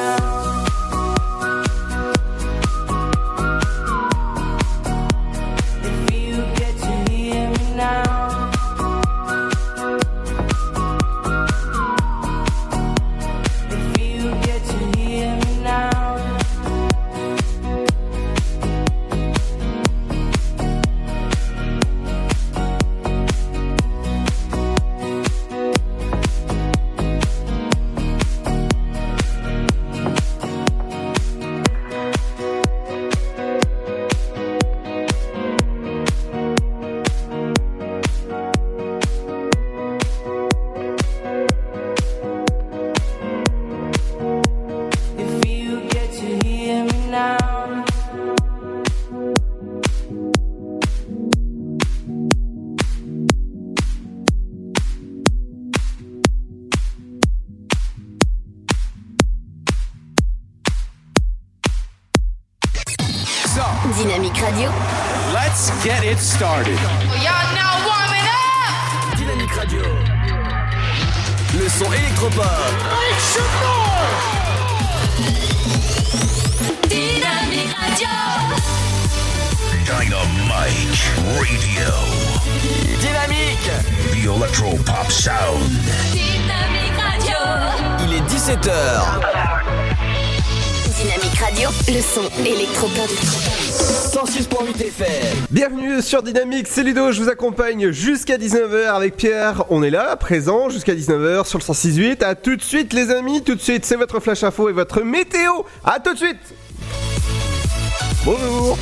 Now. It started. Y'all now warming up! Dynamique Radio. Le son électropop. Dynamique Radio. Dynamite Radio. Dynamique. The Electro Pop Sound. Dynamique Radio. Il est 17h. Dynamique Radio. Le son électropop. 106.8 FM. Bienvenue sur Dynamique, c'est Ludo, je vous accompagne jusqu'à 19h avec Pierre. On est là, présent jusqu'à 19h sur le 106.8. À tout de suite les amis, tout de suite c'est votre flash info et votre météo. À tout de suite Bonjour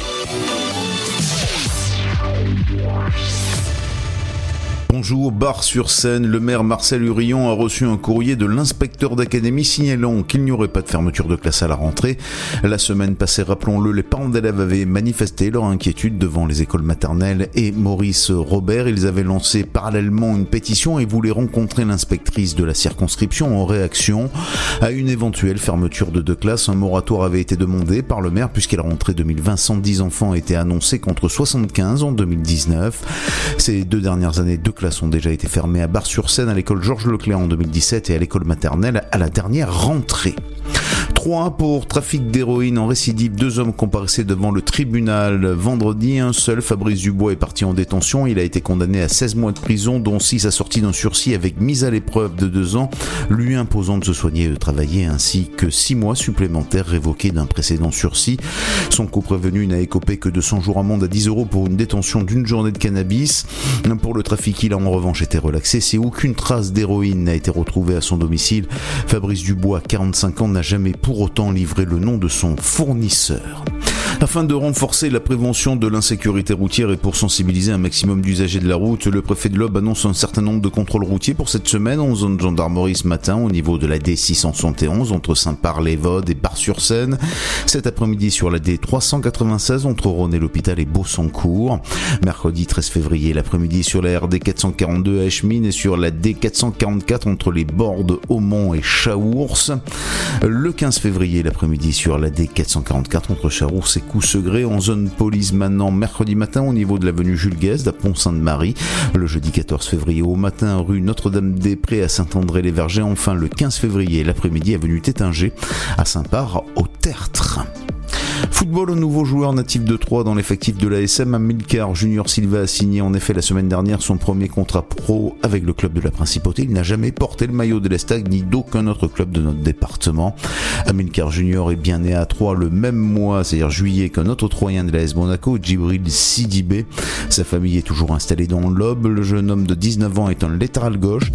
Bonjour, Bar-sur-Seine, le maire Marcel Hurillon a reçu un courrier de l'inspecteur d'académie signalant qu'il n'y aurait pas de fermeture de classe à la rentrée. La semaine passée, rappelons-le, les parents d'élèves avaient manifesté leur inquiétude devant les écoles maternelles et Maurice Robert. Ils avaient lancé parallèlement une pétition et voulaient rencontrer l'inspectrice de la circonscription en réaction à une éventuelle fermeture de deux classes. Un moratoire avait été demandé par le maire puisqu'à la rentrée 2020, 110 enfants étaient annoncés contre 75 en 2019. Ces deux dernières années, deux classes ont déjà été fermées à Bar-sur-Seine, à l'école Georges Leclerc en 2017 et à l'école maternelle à la dernière rentrée. 3 pour trafic d'héroïne en récidive. Deux hommes comparaissaient devant le tribunal vendredi. Un seul, Fabrice Dubois, est parti en détention. Il a été condamné à 16 mois de prison, dont 6 assortis d'un sursis avec mise à l'épreuve de 2 ans, lui imposant de se soigner et de travailler, ainsi que 6 mois supplémentaires révoqués d'un précédent sursis. Son co-prévenu n'a écopé que de 100 jours amende à 10 euros pour une détention d'une journée de cannabis. Pour le trafic, il a en revanche été relaxé. Aucune trace d'héroïne n'a été retrouvée à son domicile, Fabrice Dubois, 45 ans, n'a jamais pour autant livré le nom de son fournisseur. Afin de renforcer la prévention de l'insécurité routière et pour sensibiliser un maximum d'usagers de la route, le préfet de l'Aube annonce un certain nombre de contrôles routiers pour cette semaine en zone de gendarmerie ce matin au niveau de la D671 entre Saint-Par-les-Vaudes et Bar-sur-Seine. Cet après-midi sur la D396 entre Rhône et l'hôpital et Beausancourt. Mercredi 13 février l'après-midi sur la RD 442 à Eschmines et sur la D444 entre les Bordes, Aumont et Chaours. Le 15 février l'après-midi sur la D444 entre Chaours et Coussegré en zone police maintenant mercredi matin au niveau de l'avenue Jules Guesde à Pont-Sainte-Marie. Le jeudi 14 février au matin rue Notre-Dame-des-Prés à Saint-André-les-Vergers. Enfin le 15 février l'après-midi avenue Tétinger à Saint-Par au Tertre. Football au nouveau joueur natif de Troyes dans l'effectif de l'ASM, Amilcar Junior Silva a signé en effet la semaine dernière son premier contrat pro avec le club de la Principauté. Il n'a jamais porté le maillot de l'Estag ni d'aucun autre club de notre département. Amilcar Junior est bien né à Troyes le même mois, c'est-à-dire juillet, qu'un autre Troyen de l'AS Monaco, Djibril Sidibé. Sa famille est toujours installée dans l'Aube. Le jeune homme de 19 ans est un latéral gauche.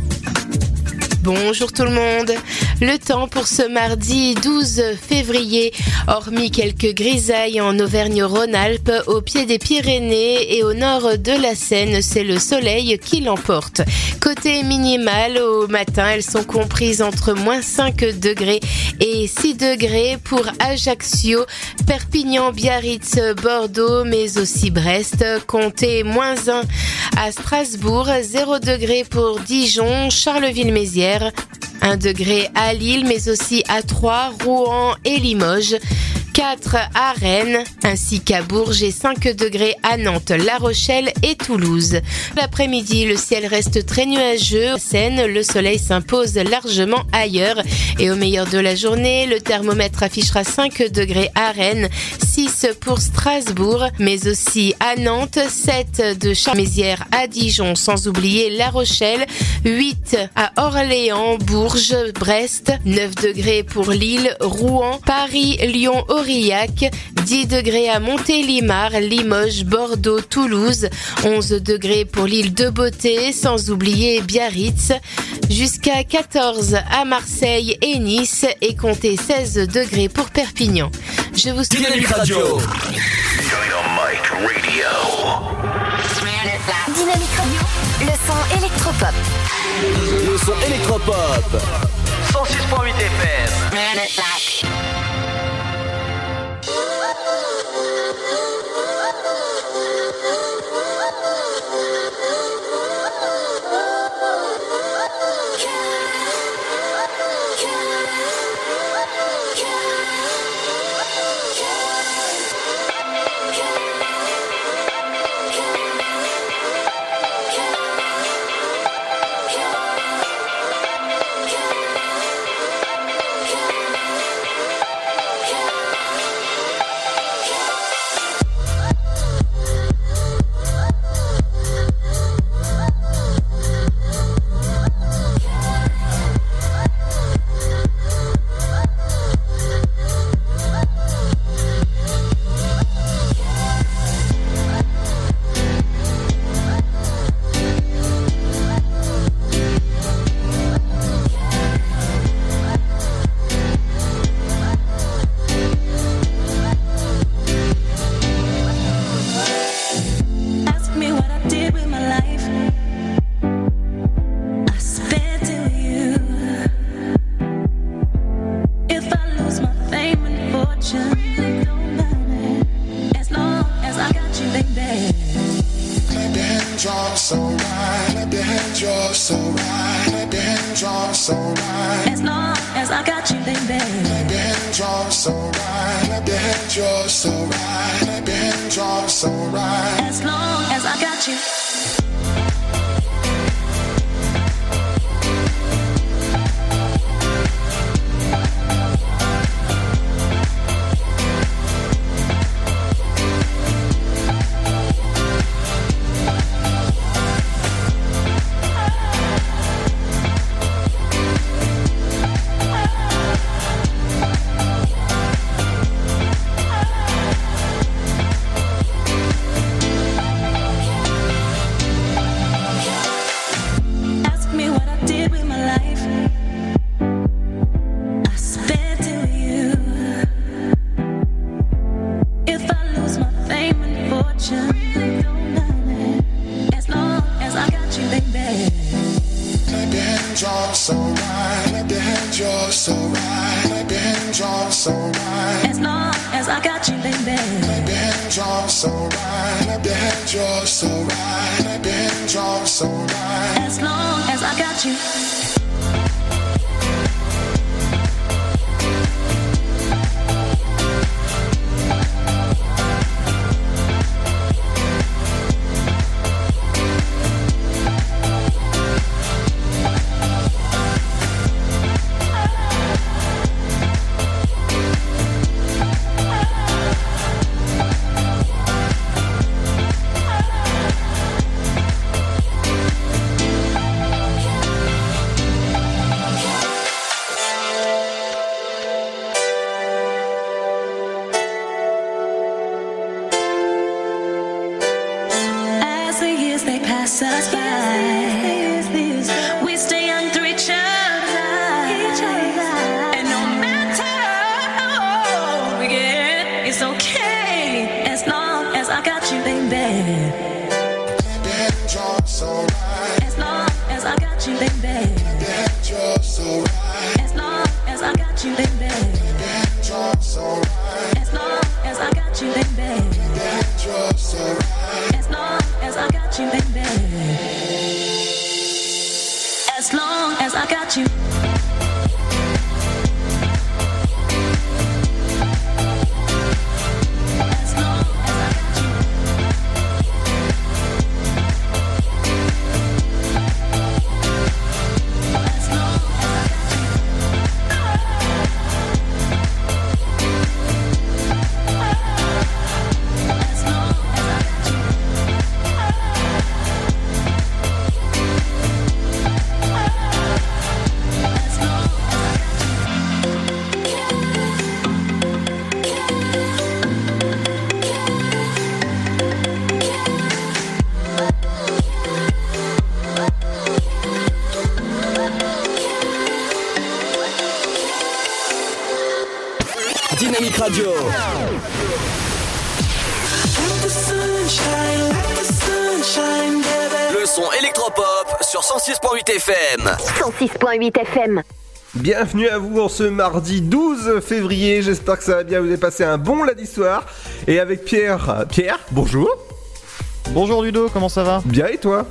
Bonjour tout le monde. Le temps pour ce mardi 12 février, hormis quelques grisailles en Auvergne-Rhône-Alpes, au pied des Pyrénées et au nord de la Seine, c'est le soleil qui l'emporte. Côté minimal, au matin, elles sont comprises entre moins 5 degrés et 6 degrés pour Ajaccio, Perpignan, Biarritz, Bordeaux, mais aussi Brest. Comptez moins 1 à Strasbourg, 0 degré pour Dijon, Charleville-Mézières, יותר 1 degré à Lille, mais aussi à Troyes, Rouen et Limoges. 4 à Rennes, ainsi qu'à Bourges et 5 degrés à Nantes, La Rochelle et Toulouse. L'après-midi, le ciel reste très nuageux. Seine, le soleil s'impose largement ailleurs. Et au meilleur de la journée, le thermomètre affichera 5 degrés à Rennes, 6 pour Strasbourg, mais aussi à Nantes, 7 de Charmézières à Dijon, sans oublier La Rochelle, 8 à Orléans, Bourges, Brest, 9 degrés pour Lille, Rouen, Paris, Lyon, Aurillac, 10 degrés à Montélimar, Limoges, Bordeaux, Toulouse, 11 degrés pour l'île de Beauté, sans oublier Biarritz, jusqu'à 14 à Marseille et Nice et comptez 16 degrés pour Perpignan. Je vous souhaite Dynamique Radio. Dynamite Radio. Dynamique Radio, le son électropop. Le son électropop. 106.8 FM. 106.8 FM. 106.8 FM. Bienvenue à vous en ce mardi 12 février. J'espère que ça va bien. Vous avez passé un bon lundi soir. Et avec Pierre. Pierre, bonjour. Bonjour Ludo, comment ça va? Bien et toi?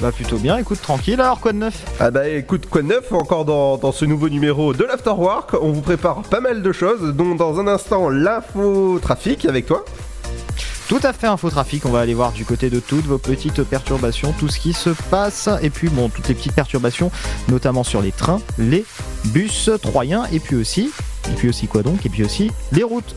Bah plutôt bien, écoute, tranquille, alors quoi de neuf? Ah bah écoute, quoi de neuf encore dans, dans ce nouveau numéro de l'Afterwork? On vous prépare pas mal de choses, dont dans un instant l'info trafic avec toi. Tout à fait infotrafic, on va aller voir du côté de toutes vos petites perturbations, tout ce qui se passe, et puis bon, toutes les petites perturbations, notamment sur les trains, les bus troyens, et puis aussi, et puis aussi quoi donc, et puis aussi les routes.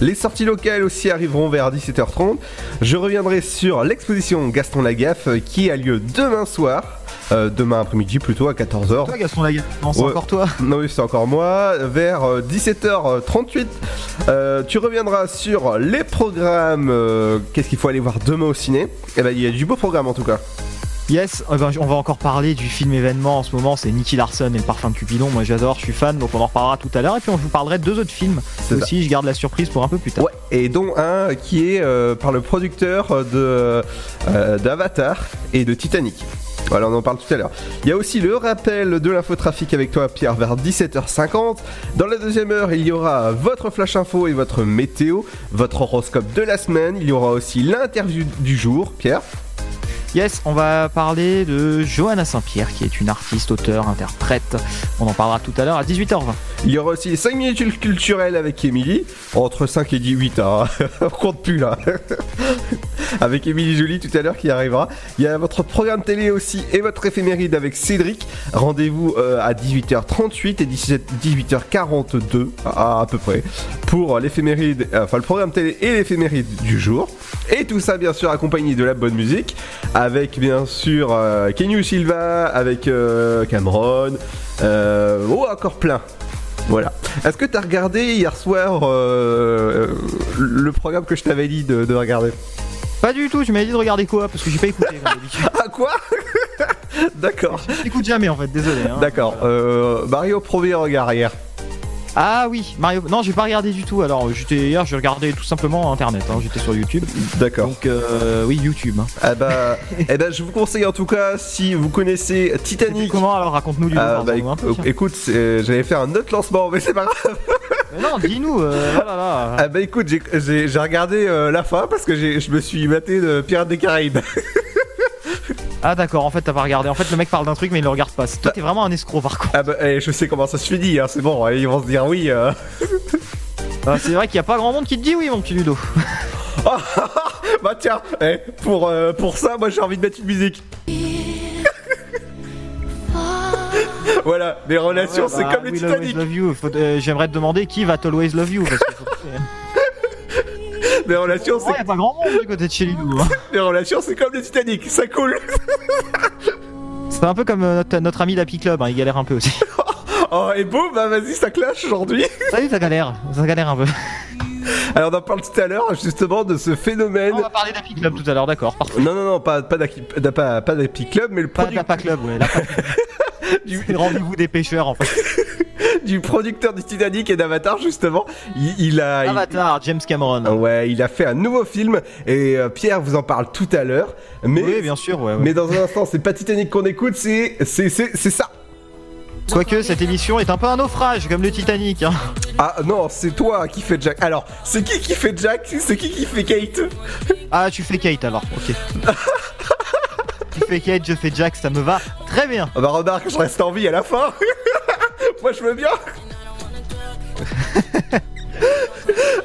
Les sorties locales aussi arriveront vers 17h30. Je reviendrai sur l'exposition Gaston Lagaffe qui a lieu demain soir. Euh, demain après-midi plutôt à 14h. Toi Gaston Non, c'est Ouais. encore toi Non, oui, c'est encore moi. Vers euh, 17h38, euh, tu reviendras sur les programmes. euh, Qu'est-ce qu'il faut aller voir demain au ciné Eh ben, il y a du beau programme en tout cas. Yes, eh ben, on va encore parler du film événement en ce moment, c'est Nicky Larson et le parfum de Cupidon, moi j'adore, je suis fan, donc on en reparlera tout à l'heure, et puis on vous parlerait de deux autres films ça. aussi, je garde la surprise pour un peu plus tard. Ouais, et dont un qui est euh, par le producteur de euh, d'Avatar et de Titanic. Voilà, on en parle tout à l'heure. Il y a aussi le rappel de l'infotrafic avec toi, Pierre, vers 17h50. Dans la deuxième heure, il y aura votre flash info et votre météo, votre horoscope de la semaine. Il y aura aussi l'interview du jour, Pierre. Yes, on va parler de Johanna Saint-Pierre, qui est une artiste, auteure, interprète. On en parlera tout à l'heure à 18h20. Il y aura aussi les 5 minutes culturelles avec Émilie, entre 5 et 18, hein. on compte plus là. avec Émilie Jolie tout à l'heure qui arrivera. Il y a votre programme télé aussi et votre éphéméride avec Cédric. Rendez-vous euh, à 18h38 et 17 18h42 à, peu près pour l'éphéméride, enfin le programme télé et l'éphéméride du jour. Et tout ça bien sûr accompagné de la bonne musique bien sûr euh, Kenyu Silva, avec euh, Cameron, euh, oh encore plein. Voilà. Est-ce que t'as regardé hier soir euh, le programme que je t'avais dit de, de regarder? Pas du tout, tu m'avais dit de regarder quoi Parce que j'ai pas écouté comme. Ah quoi? D'accord. J'écoute jamais en fait, désolé. hein. D'accord. Mario premier regard hier. Ah oui, Mario. Non, j'ai pas regardé du tout. Alors, j'étais hier, j'ai regardé tout simplement internet. hein, J'étais sur YouTube. D'accord. Donc, euh, oui, YouTube. hein. Ah bah, eh ben, je vous conseille en tout cas si vous connaissez Titanic. Comment alors raconte-nous du Ah, bah, écoute, j'avais fait un autre lancement, mais c'est pas grave. Mais non, dis-nous. euh, là là. Ah bah écoute, j'ai- regardé euh, la fin parce que je me suis maté de Pirates des Caraïbes. Ah d'accord, en fait t'as pas regardé. En fait le mec parle d'un truc mais il le regarde pas. Toi t'es vraiment un escroc par contre. Ah bah eh, je sais comment ça se finit, hein, c'est bon, hein, ils vont se dire oui. euh. Ah, c'est vrai qu'il y a pas grand monde qui te dit oui mon petit Ludo. bah tiens, eh, pour, euh, pour ça, moi j'ai envie de mettre une musique. voilà, les relations, Ouais, c'est bah, comme les Titanic. euh, J'aimerais te demander qui va always love you. Parce que Les relations, Ouais, c'est y a pas grand monde du côté de chez Ludo. hein. les relations, c'est comme les Titanic, ça coule. C'est un peu comme euh, notre, notre ami d'Happy Club, hein, il galère un peu aussi. oh et boum, bah vas-y, ça clash aujourd'hui. Salut, ça galère, ça galère un peu. Alors on en parle tout à l'heure justement de ce phénomène. On va parler d'Happy Club tout à l'heure, d'accord. Non non non, pas pas d'Happy- pas, pas Club, mais le Pas produit Club, ouais. le rendez-vous des pêcheurs en fait. Du producteur du Titanic et d'Avatar justement. Il, il a il- Avatar, James Cameron. Ouais, il a fait un nouveau film et euh, Pierre vous en parle tout à l'heure. Mais Oui, bien sûr, ouais. ouais. mais dans un instant, c'est pas Titanic qu'on écoute, c'est c'est c'est c'est ça. Quoique cette émission est un peu un naufrage, comme le Titanic. Hein. Ah non, c'est toi qui fais Jack. Alors, c'est qui qui fait Jack? C'est qui qui fait Kate? Ah, tu fais Kate alors, ok. tu fais Kate, je fais Jack, ça me va très bien. Ah bah remarque, je reste en vie à la fin. Moi je veux bien.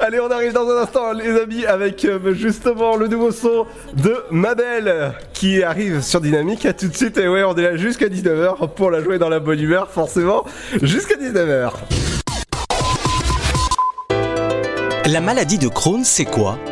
Allez, on arrive dans un instant, les amis, avec euh, justement le nouveau son de Mabel qui arrive sur Dynamique. À tout de suite, et ouais, on est là jusqu'à 19h pour la jouer dans la bonne humeur, forcément, jusqu'à 19h. La maladie de Crohn, c'est quoi?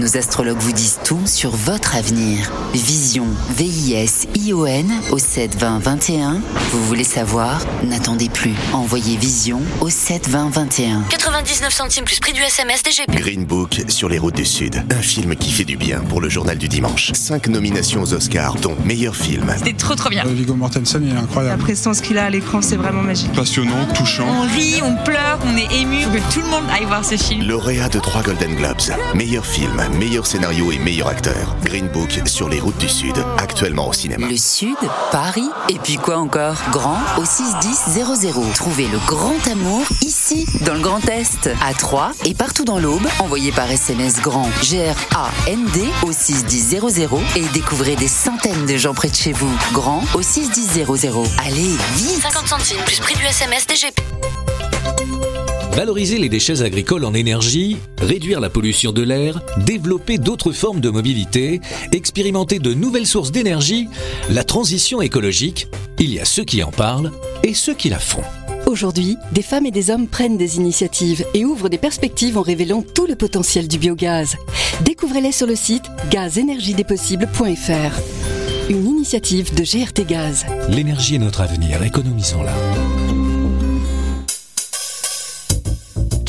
Nos astrologues vous disent tout sur votre avenir. Vision, V-I-S-I-O-N au 7 20 21. Vous voulez savoir? N'attendez plus. Envoyez Vision au 7 20 21. 99 centimes plus prix du SMS DGP. Green Book sur les routes du Sud. Un film qui fait du bien pour le journal du dimanche. Cinq nominations aux Oscars, dont meilleur film. C'était trop trop bien. Viggo Mortensen, il est La incroyable. prestance qu'il a à l'écran, c'est vraiment magique. Passionnant, touchant. On rit, on pleure, on est ému. Faut que tout le monde aille voir ce film. Lauréat de trois Golden Globes. Meilleur film, meilleur scénario et meilleur acteur. Green Book sur les routes du Sud. Actuellement au cinéma. Le Sud, Paris, et puis quoi encore? Grand au 61000. Trouvez le grand amour ici, dans le Grand Est, à Troyes et partout dans l'Aube. Envoyez par SMS grand G-R-A-N-D au 61000 et découvrez des centaines de gens près de chez vous. Grand au 61000. Allez, vite 50 centimes plus prix du SMS DGP. Valoriser les déchets agricoles en énergie, réduire la pollution de l'air, développer d'autres formes de mobilité, expérimenter de nouvelles sources d'énergie, la transition écologique, il y a ceux qui en parlent et ceux qui la font. Aujourd'hui, des femmes et des hommes prennent des initiatives et ouvrent des perspectives en révélant tout le potentiel du biogaz. Découvrez-les sur le site gazénergiedespossibles.fr. Une initiative de GRT Gaz. L'énergie est notre avenir, économisons-la.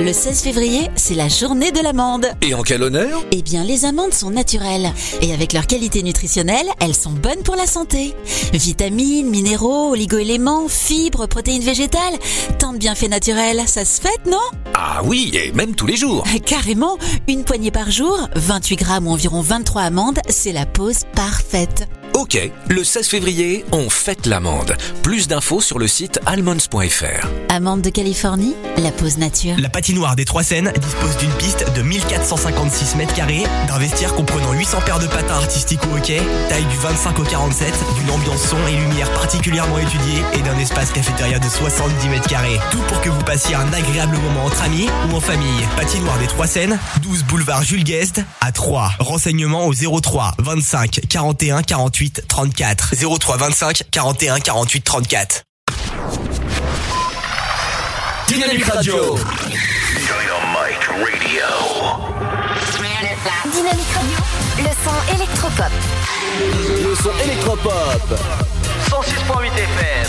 Le 16 février, c'est la journée de l'amande. Et en quel honneur? Eh bien, les amandes sont naturelles. Et avec leur qualité nutritionnelle, elles sont bonnes pour la santé. Vitamines, minéraux, oligoéléments, fibres, protéines végétales. Tant de bienfaits naturels, ça se fête, non? Ah oui, et même tous les jours. Carrément, une poignée par jour, 28 grammes ou environ 23 amandes, c'est la pause parfaite. Ok, le 16 février, on fête l'amande. Plus d'infos sur le site almonds.fr. Amandes de Californie, la pause nature. La patinoire des Trois Seines dispose d'une piste de 1456 mètres carrés, d'un vestiaire comprenant 800 paires de patins artistiques au hockey, taille du 25 au 47, d'une ambiance son et lumière particulièrement étudiée et d'un espace cafétéria de 70 mètres carrés. Tout pour que vous passiez un agréable moment entre amis ou en famille. Patinoire des Trois Seines, 12 boulevard Jules Guest à 3. Renseignements au 03 25 41 48 34. 03 25 41 48 34. Dynamique Radio. Dynamite Radio. Dynamique Radio, le son électropop. Le son électropop. 106.8 FM.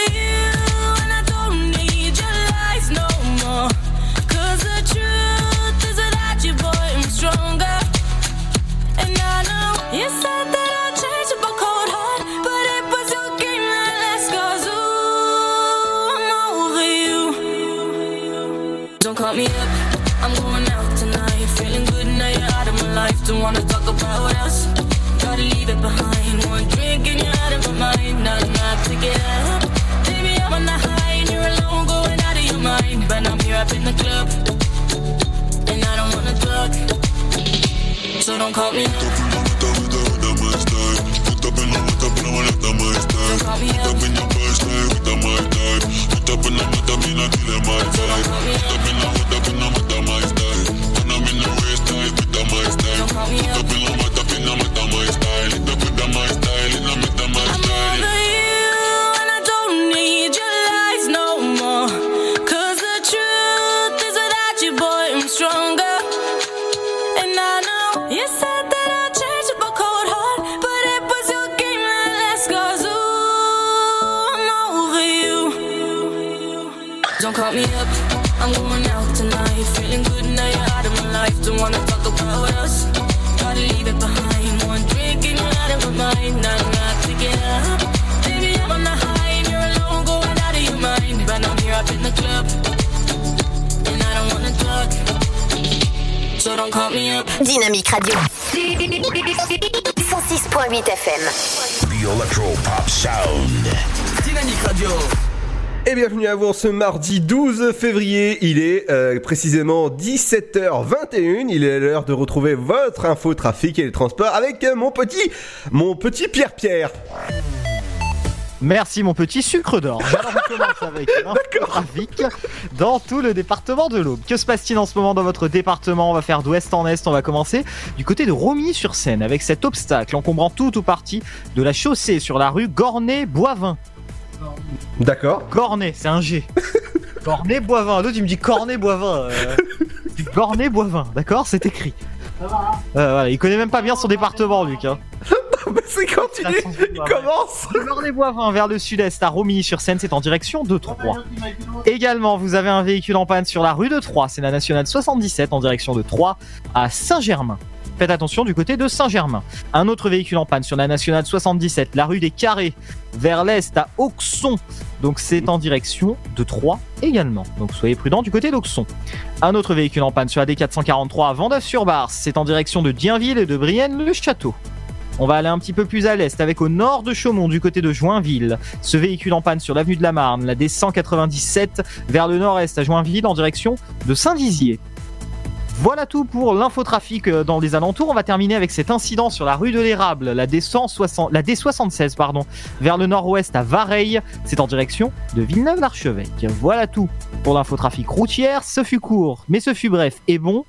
Don't wanna talk about us. Gotta leave it behind. One drink and you're out of my mind. Not enough to get up. Baby, I'm on the high and you're alone, going out of your mind. But I'm here up in the club, and I don't wanna talk. So don't call me. Don't call me up. Don't call me up. I'm in the style. In the style. With style. Wanna talk about us. Gotta leave it behind. One drink and you're out of my mind. Not enough to get up. Baby, I'm on the high and you're alone, going out of your mind. But I'm here up in the club, and I don't wanna talk. So don't call me up. Dynamique Radio. 106.8 FM. The Electro Pop Sound. Dynamique Radio. Et bienvenue à vous en ce mardi 12 février. Il est euh, précisément 17h21. Il est l'heure de retrouver votre info trafic et les transports avec euh, mon petit, mon petit Pierre-Pierre. Merci mon petit sucre d'or. Alors on commence avec trafic dans tout le département de l'Aube. Que se passe-t-il en ce moment dans votre département? On va faire d'ouest en est. On va commencer du côté de Romilly-sur-Seine avec cet obstacle encombrant tout ou partie de la chaussée sur la rue Gornet-Boivin. D'accord. Gornet, c'est un G. Gornet-Boivin. L'autre il me dit Cornet-Boivin. Euh... Gornet-Boivin, d'accord C'est écrit. Euh, voilà, il connaît même pas bien son département, Luc. Hein. Mais c'est quand il, est- il commence. Des Boivins vers le sud-est à Romilly-sur-Seine, c'est en direction de Troyes. Également, vous avez un véhicule en panne sur la rue de Troyes, c'est la nationale 77 en direction de Troyes à Saint-Germain. Faites attention du côté de Saint-Germain. Un autre véhicule en panne sur la nationale 77, la rue des Carrés, vers l'est à Auxon. Donc c'est en direction de Troyes également. Donc soyez prudents du côté d'Auxon. Un autre véhicule en panne sur la D443 à Vendœuvre-sur-Barse, c'est en direction de Dienville et de Brienne-le-Château. On va aller un petit peu plus à l'est avec au nord de Chaumont du côté de Joinville. Ce véhicule en panne sur l'avenue de la Marne, la D197 vers le nord-est à Joinville en direction de Saint-Dizier. Voilà tout pour l'infotrafic euh, dans les alentours. On va terminer avec cet incident sur la rue de l'Érable, la D160, la D76 pardon, vers le nord-ouest à Vareille. C'est en direction de Villeneuve-l'Archevêque. Voilà tout pour l'infotrafic routière. Ce fut court, mais ce fut bref et bon.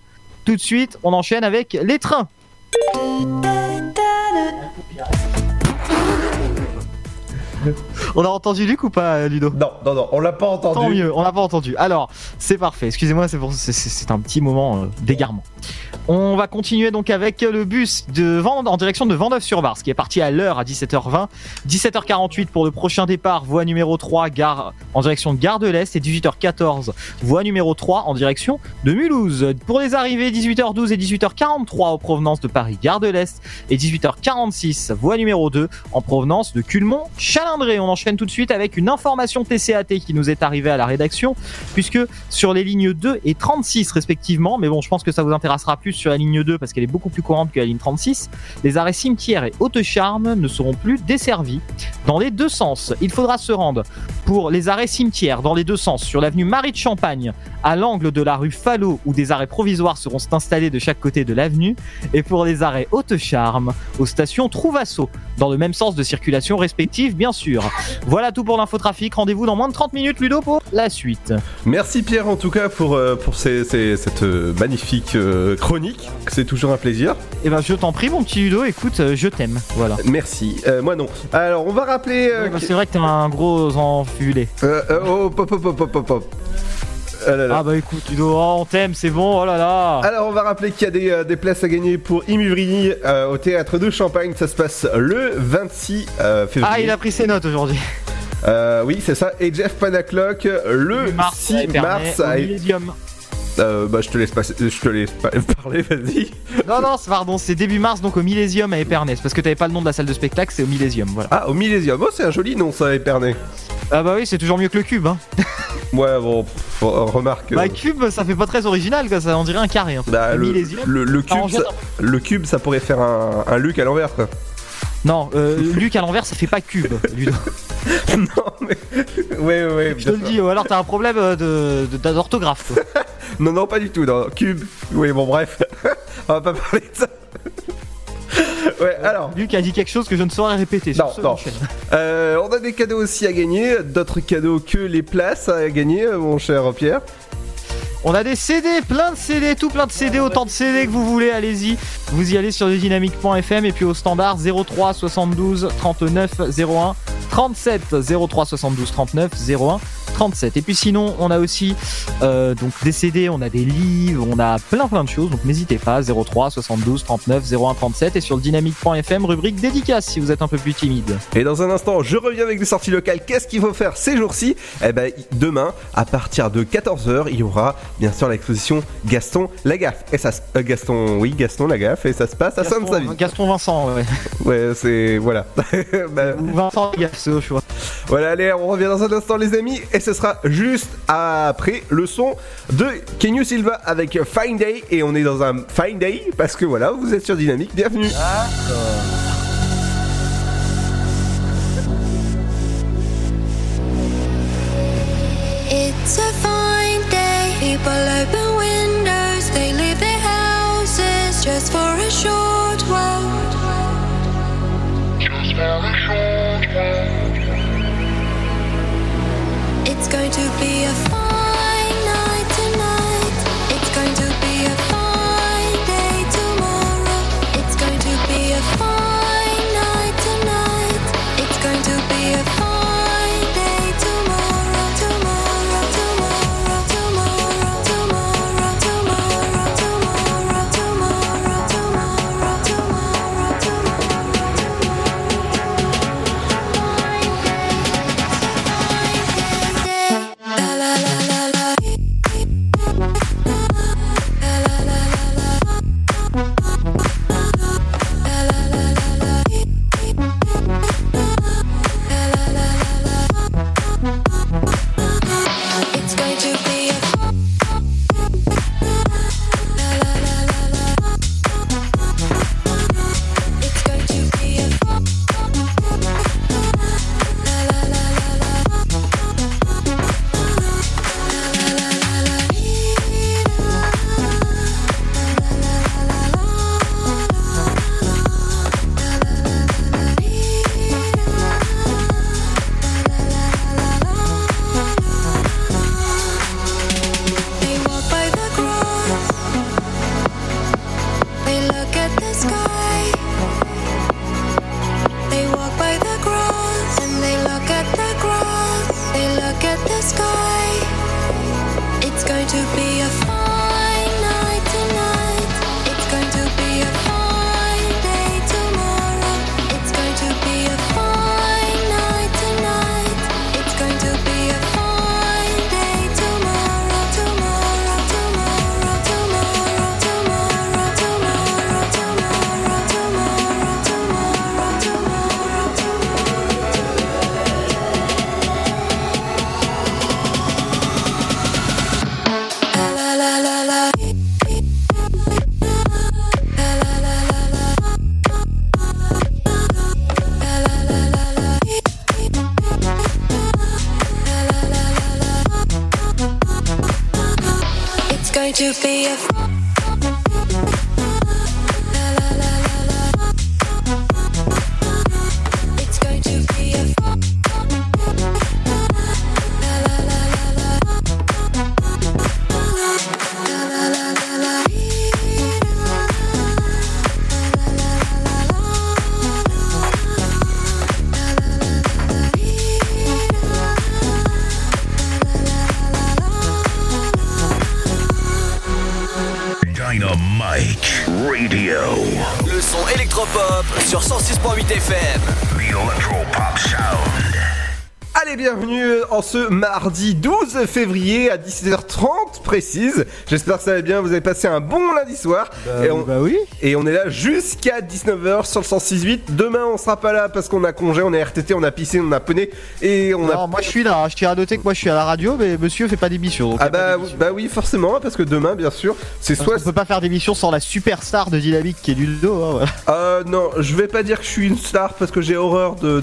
Tout de suite, on enchaîne avec les trains. On a entendu Luc ou pas, Ludo Non, non, non, on l'a pas entendu. Tant mieux, on l'a pas entendu. Alors, c'est parfait. Excusez-moi, c'est pour- c'est- un petit moment euh, d'égarement. On va continuer donc avec le bus de Vende en direction de Vendœuvre-sur-Barse qui est parti à l'heure à 17h20. 17h48 pour le prochain départ, voie numéro 3, gare en direction de Gare de l'Est et 18h14, voie numéro 3 en direction de Mulhouse. Pour les arrivées, 18h12 et 18h43 en provenance de Paris, Gare de l'Est et 18h46, voie numéro 2 en provenance de Culmont-Chalindré. On enchaîne tout de suite avec une information TCAT qui nous est arrivée à la rédaction, puisque sur les lignes 2 et 36 respectivement, mais bon, je pense que ça vous intéressera plus sur la ligne 2 parce qu'elle est beaucoup plus courante que la ligne 36, les arrêts cimetières et haute-charme ne seront plus desservis dans les deux sens. Il faudra se rendre pour les arrêts cimetières dans les deux sens sur l'avenue Marie de Champagne à l'angle de la rue Fallot où des arrêts provisoires seront installés de chaque côté de l'avenue et pour les arrêts Haute-Charme aux stations Trouvasso dans le même sens de circulation respective bien sûr. Voilà tout pour l'infotrafic. Rendez-vous dans moins de 30 minutes Ludo pour la suite. Merci Pierre en tout cas pour, euh, pour ces- ces- cette euh, magnifique euh, chronique. C'est toujours un plaisir. Et ben je t'en prie mon petit Ludo, écoute, je t'aime. Voilà. Merci. Euh, moi non. Alors on va rappeler. euh, Ouais, bah, c'est vrai que t'es un gros enfulé. Euh, euh, oh, pop, pop, pop, pop, pop. Ah là là. Ah bah écoute Ludo, oh, on t'aime, c'est bon, oh là là. Alors on va rappeler qu'il y a des, euh, des places à gagner pour Imuvrini euh, au théâtre de Champagne. Ça se passe le 26 euh, février. Ah il a pris ses notes aujourd'hui. Euh, oui, c'est ça. Et Jeff Panaclock le Mars, 6 à Épernay, mars. à- Millennium. Euh, bah je te laisse passer, je te laisse pa- parler, vas-y. Non, non, c'est- pardon, c'est début mars, donc au Millésium à Épernay. C'est parce que t'avais pas le nom de la salle de spectacle, c'est au Millésium, voilà. Ah, au Millésium. Oh, c'est un joli nom ça, Épernay. Ah bah oui, c'est toujours mieux que le cube, hein. Ouais, bon, pff, remarque. Bah euh, cube, ça fait pas très original, quoi, ça on dirait un carré. En fait. bah, le, cube, ça, le cube, ça pourrait faire un, un Luc à l'envers, quoi. Non, euh, Luc à l'envers, ça fait pas cube, Ludo. Ouais, ouais, Je te le dis, ou alors t'as un problème euh, de de- d'orthographe. quoi. Non, non, pas du tout. Non. Cube. Oui, bon, bref. On va pas parler de ça. ouais, alors. Luc a dit quelque chose que je ne saurais répéter. sur Non, ce, non. Euh, on a des cadeaux aussi à gagner. D'autres cadeaux que les places à gagner, euh, mon cher Pierre. On a des CD, plein de CD, tout plein de CD, autant de CD que vous voulez, allez-y. Vous y allez sur dynamique.fm et puis au standard 03 72 39 01 37 03 72 39 01 37. Et puis sinon, on a aussi euh, donc des CD, on a des livres, on a plein plein de choses. Donc n'hésitez pas 03 72 39 01 37 et sur le dynamique.fm rubrique dédicace si vous êtes un peu plus timide. Et dans un instant, je reviens avec des sorties locales. Qu'est-ce qu'il faut faire ces jours-ci? Eh ben, demain, à partir de 14h, il y aura bien sûr l'exposition Gaston Lagaffe. Et ça, se- euh, Gaston, oui, Gaston Lagaffe, et ça se passe à Gaston, Sainte-Savine. Gaston Vincent, ouais. Ouais, c'est voilà. Bah, Vincent Gaffe, c'est au choix. Voilà, allez, on revient dans un instant, les amis, et ce sera juste après le son de Kenyu Silva avec Fine Day, et on est dans un Fine Day parce que voilà, vous êtes sur Dynamique, bienvenue. It's a. People open windows, they leave their houses just for a short while. Just for a short while. It's going to be a fine to be a ce mardi 12 février à 17h30 précise. J'espère que ça va bien, vous avez passé un bon lundi soir. Bah, et, on, bah oui. et on est là jusqu'à 19h sur le 106.8. Demain, on sera pas là parce qu'on a congé, on est RTT, on a pissé, on a poney. Et on a... Moi je suis là, hein. je tiens à noter que moi je suis à la radio, mais monsieur fait pas d'émission. Ah bah, bah oui, forcément, parce que demain, bien sûr, c'est soit... qu'on peut pas faire d'émission sans la superstar de Dynamique qui est Ludo. Hein. Euh, non, je vais pas dire que je suis une star parce que j'ai horreur de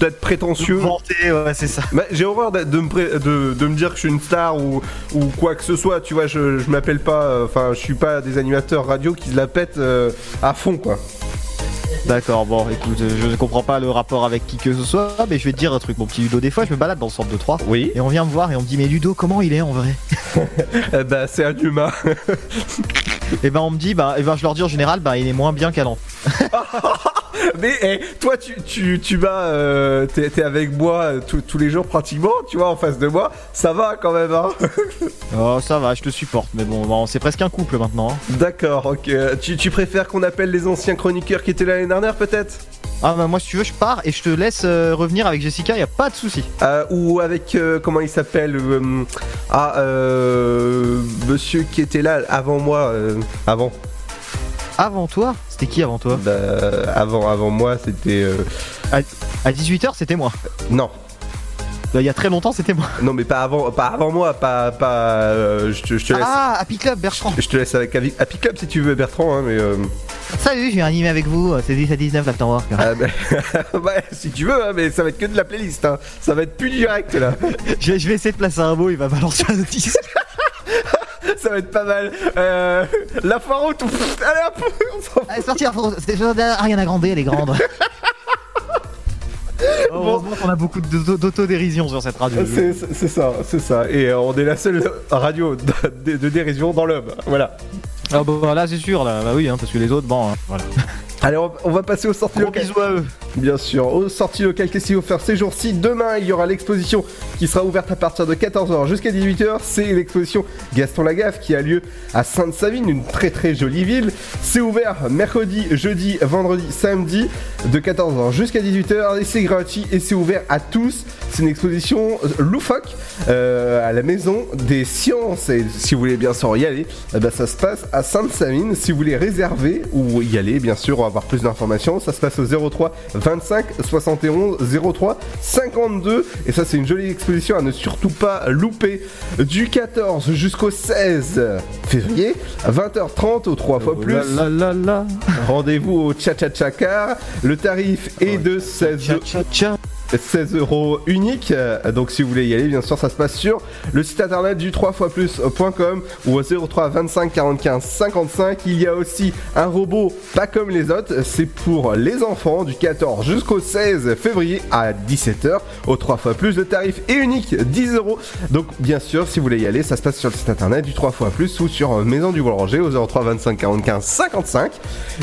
d'être prétentieux. Vanter, ouais, c'est ça. Bah, j'ai horreur de me, pré- de, de me dire que je suis une star ou, ou quoi que ce soit, tu vois, je, je m'appelle pas, euh, enfin, je suis pas des animateurs radio qui se la pètent euh, à fond, quoi. D'accord, bon, écoute, euh, je ne comprends pas le rapport avec qui que ce soit, mais je vais te dire un truc, mon petit Ludo. Des fois, je me balade dans le centre de 3 Oui. et on vient me voir et on me dit, mais Ludo, comment il est en vrai? Eh bah, c'est un humain. Et ben, on me dit, bah, et ben, je leur dis en général, bah, il est moins bien qu'à l'an. Mais eh, toi, tu, tu, tu vas, euh, t'es t'es avec moi euh, tous- les jours pratiquement, tu vois, en face de moi, ça va quand même, hein. Oh, ça va, je te supporte, mais bon, bon, c'est presque un couple maintenant. hein. D'accord, ok. Tu, tu préfères qu'on appelle les anciens chroniqueurs qui étaient là l'année dernière, peut-être? Ah, bah, moi, si tu veux, je pars et je te laisse euh, revenir avec Jessica, y a pas de souci. Euh, ou avec euh, comment il s'appelle ah euh, monsieur qui était là avant moi euh, avant Avant toi? C'était qui avant toi? Bah, avant avant moi c'était euh, À, 18h, c'était moi. non Il y a très longtemps, c'était moi. non mais pas avant pas avant moi pas pas euh, je te je te laisse Ah, Happy Club, Bertrand. je te laisse avec Happy Club si tu veux Bertrand hein, mais euh, Salut, je viens animer avec vous, c'est 10 à 19 l'Afterwork. ah, bah, ouais, si tu veux hein, mais ça va être que de la playlist hein. ça va être plus direct là je, vais- je vais essayer de placer un mot, il va balancer la notice. ça va être pas mal euh, la foire tout allez hop on s'en Allez, c'est parti, Ariana Grande, elle est grande. Heureusement qu'on a beaucoup d'auto- d'autodérision sur cette radio. C'est ça, c'est ça. Et euh, on est la seule radio de, dérision dans l'homme. Voilà. Ah bah là c'est sûr, là, bah oui, hein, parce que les autres, bon, hein, voilà. Allez, on, on va passer aux sorties Gros locales. bisous à eux. Bien sûr, aux sorties locales, qu'est-ce qu'il faut faire ces jours-ci Demain, il y aura l'exposition qui sera ouverte à partir de 14h jusqu'à 18h. C'est l'exposition Gaston Lagaffe qui a lieu à Sainte-Savine, une très très jolie ville. C'est ouvert mercredi, jeudi, vendredi, samedi de 14h jusqu'à 18h et c'est gratuit et c'est ouvert à tous. C'est une exposition euh, loufoque euh, à la maison des sciences et si vous voulez bien sûr y aller, eh ben, ça se passe à Sainte-Savine. Si vous voulez réserver ou y aller, bien sûr, avoir plus d'informations. Ça se passe au 03 25 71 03 52 et ça c'est une jolie exposition à ne surtout pas louper du 14 jusqu'au 16 février 20h30 au 3 fois plus. Rendez-vous au Cha Cha Cha Car. Le tarif est de 16 Cha cha cha. 16 euros unique. Donc si vous voulez y aller, bien sûr, ça se passe sur le site internet du 3 fois plus.com ou au 03 25 45 55. Il y a aussi un robot pas comme les autres. C'est pour les enfants du 14 jusqu'au 16 février à 17h au 3 fois plus. Le tarif est unique, 10 euros. Donc bien sûr, si vous voulez y aller, ça se passe sur le site internet du 3 fois plus ou sur Maison du Boulanger au 03 25 45 55.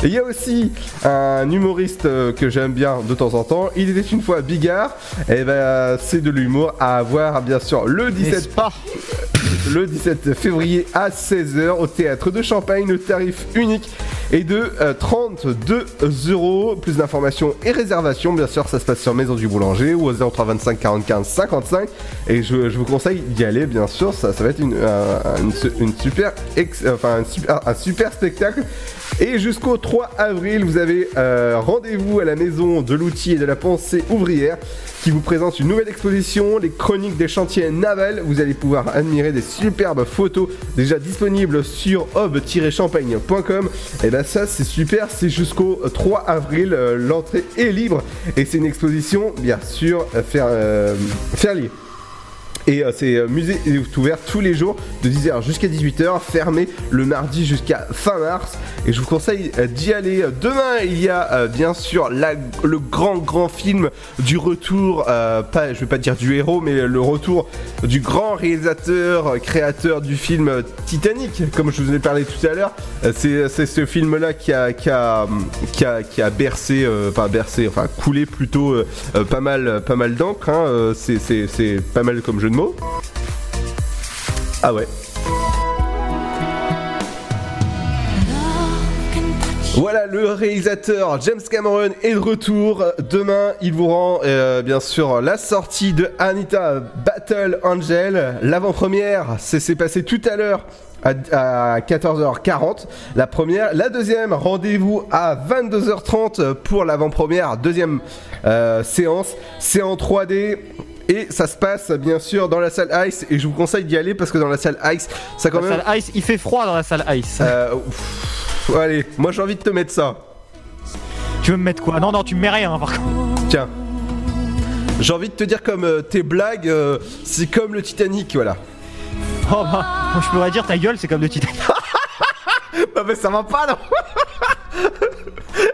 Et il y a aussi un humoriste que j'aime bien de temps en temps. Il était une fois Bigard. Et ben c'est de l'humour à avoir bien sûr le 17 pas le 17 février à 16h au théâtre de Champagne. Le tarif unique est de euh, 32 euros. Plus d'informations et réservations, bien sûr, ça se passe sur Maison du Boulanger ou au 03 25 45 55. Et je, vous conseille d'y aller, bien sûr. Ça, va être une, un- une, une super, enfin, un super, spectacle. Et jusqu'au 3 avril, vous avez euh, rendez-vous à la Maison de l'outil et de la pensée ouvrière qui vous présente une nouvelle exposition, les chroniques des chantiers navals. Vous allez pouvoir admirer des superbes photos déjà disponibles sur hob-champagne.com. Et ça c'est super, c'est jusqu'au 3 avril, euh, l'entrée est libre et c'est une exposition bien sûr euh, faire, euh, Ferlier. Et euh, c'est euh, musée ouvert tous les jours de 10h jusqu'à 18h, fermé le mardi jusqu'à fin mars. Et je vous conseille euh, d'y aller. Demain, il y a euh, bien sûr le grand grand film du retour, euh, pas, je vais pas dire du héros, mais le retour du grand réalisateur, euh, créateur du film euh, Titanic, comme je vous ai parlé tout à l'heure. Euh, C'est ce film-là qui a, qui, a, qui, a, bercé, euh, enfin bercé, enfin coulé plutôt euh, euh, pas mal, pas mal d'encre. hein. Euh, C'est pas mal comme jeu Ah ouais. Voilà, le réalisateur James Cameron est de retour. Demain, il vous rend euh, bien sûr la sortie de Anita Battle Angel. L'avant-première, c'est passé tout à l'heure à, à 14h40. La première, la deuxième, rendez-vous à 22h30 pour l'avant-première, deuxième euh, séance. C'est en 3D. Et ça se passe bien sûr dans la salle Ice et je vous conseille d'y aller parce que dans la salle Ice, ça quand La même. salle Ice, il fait froid dans la salle Ice. Euh, pff, allez, moi j'ai envie de te mettre ça. Tu veux me mettre quoi? Non, non, tu me mets rien par contre. Tiens. J'ai envie de te dire comme euh, tes blagues, euh, c'est comme le Titanic, voilà. Oh bah, moi, je pourrais dire ta gueule, c'est comme le Titanic. bah, mais ça va pas, non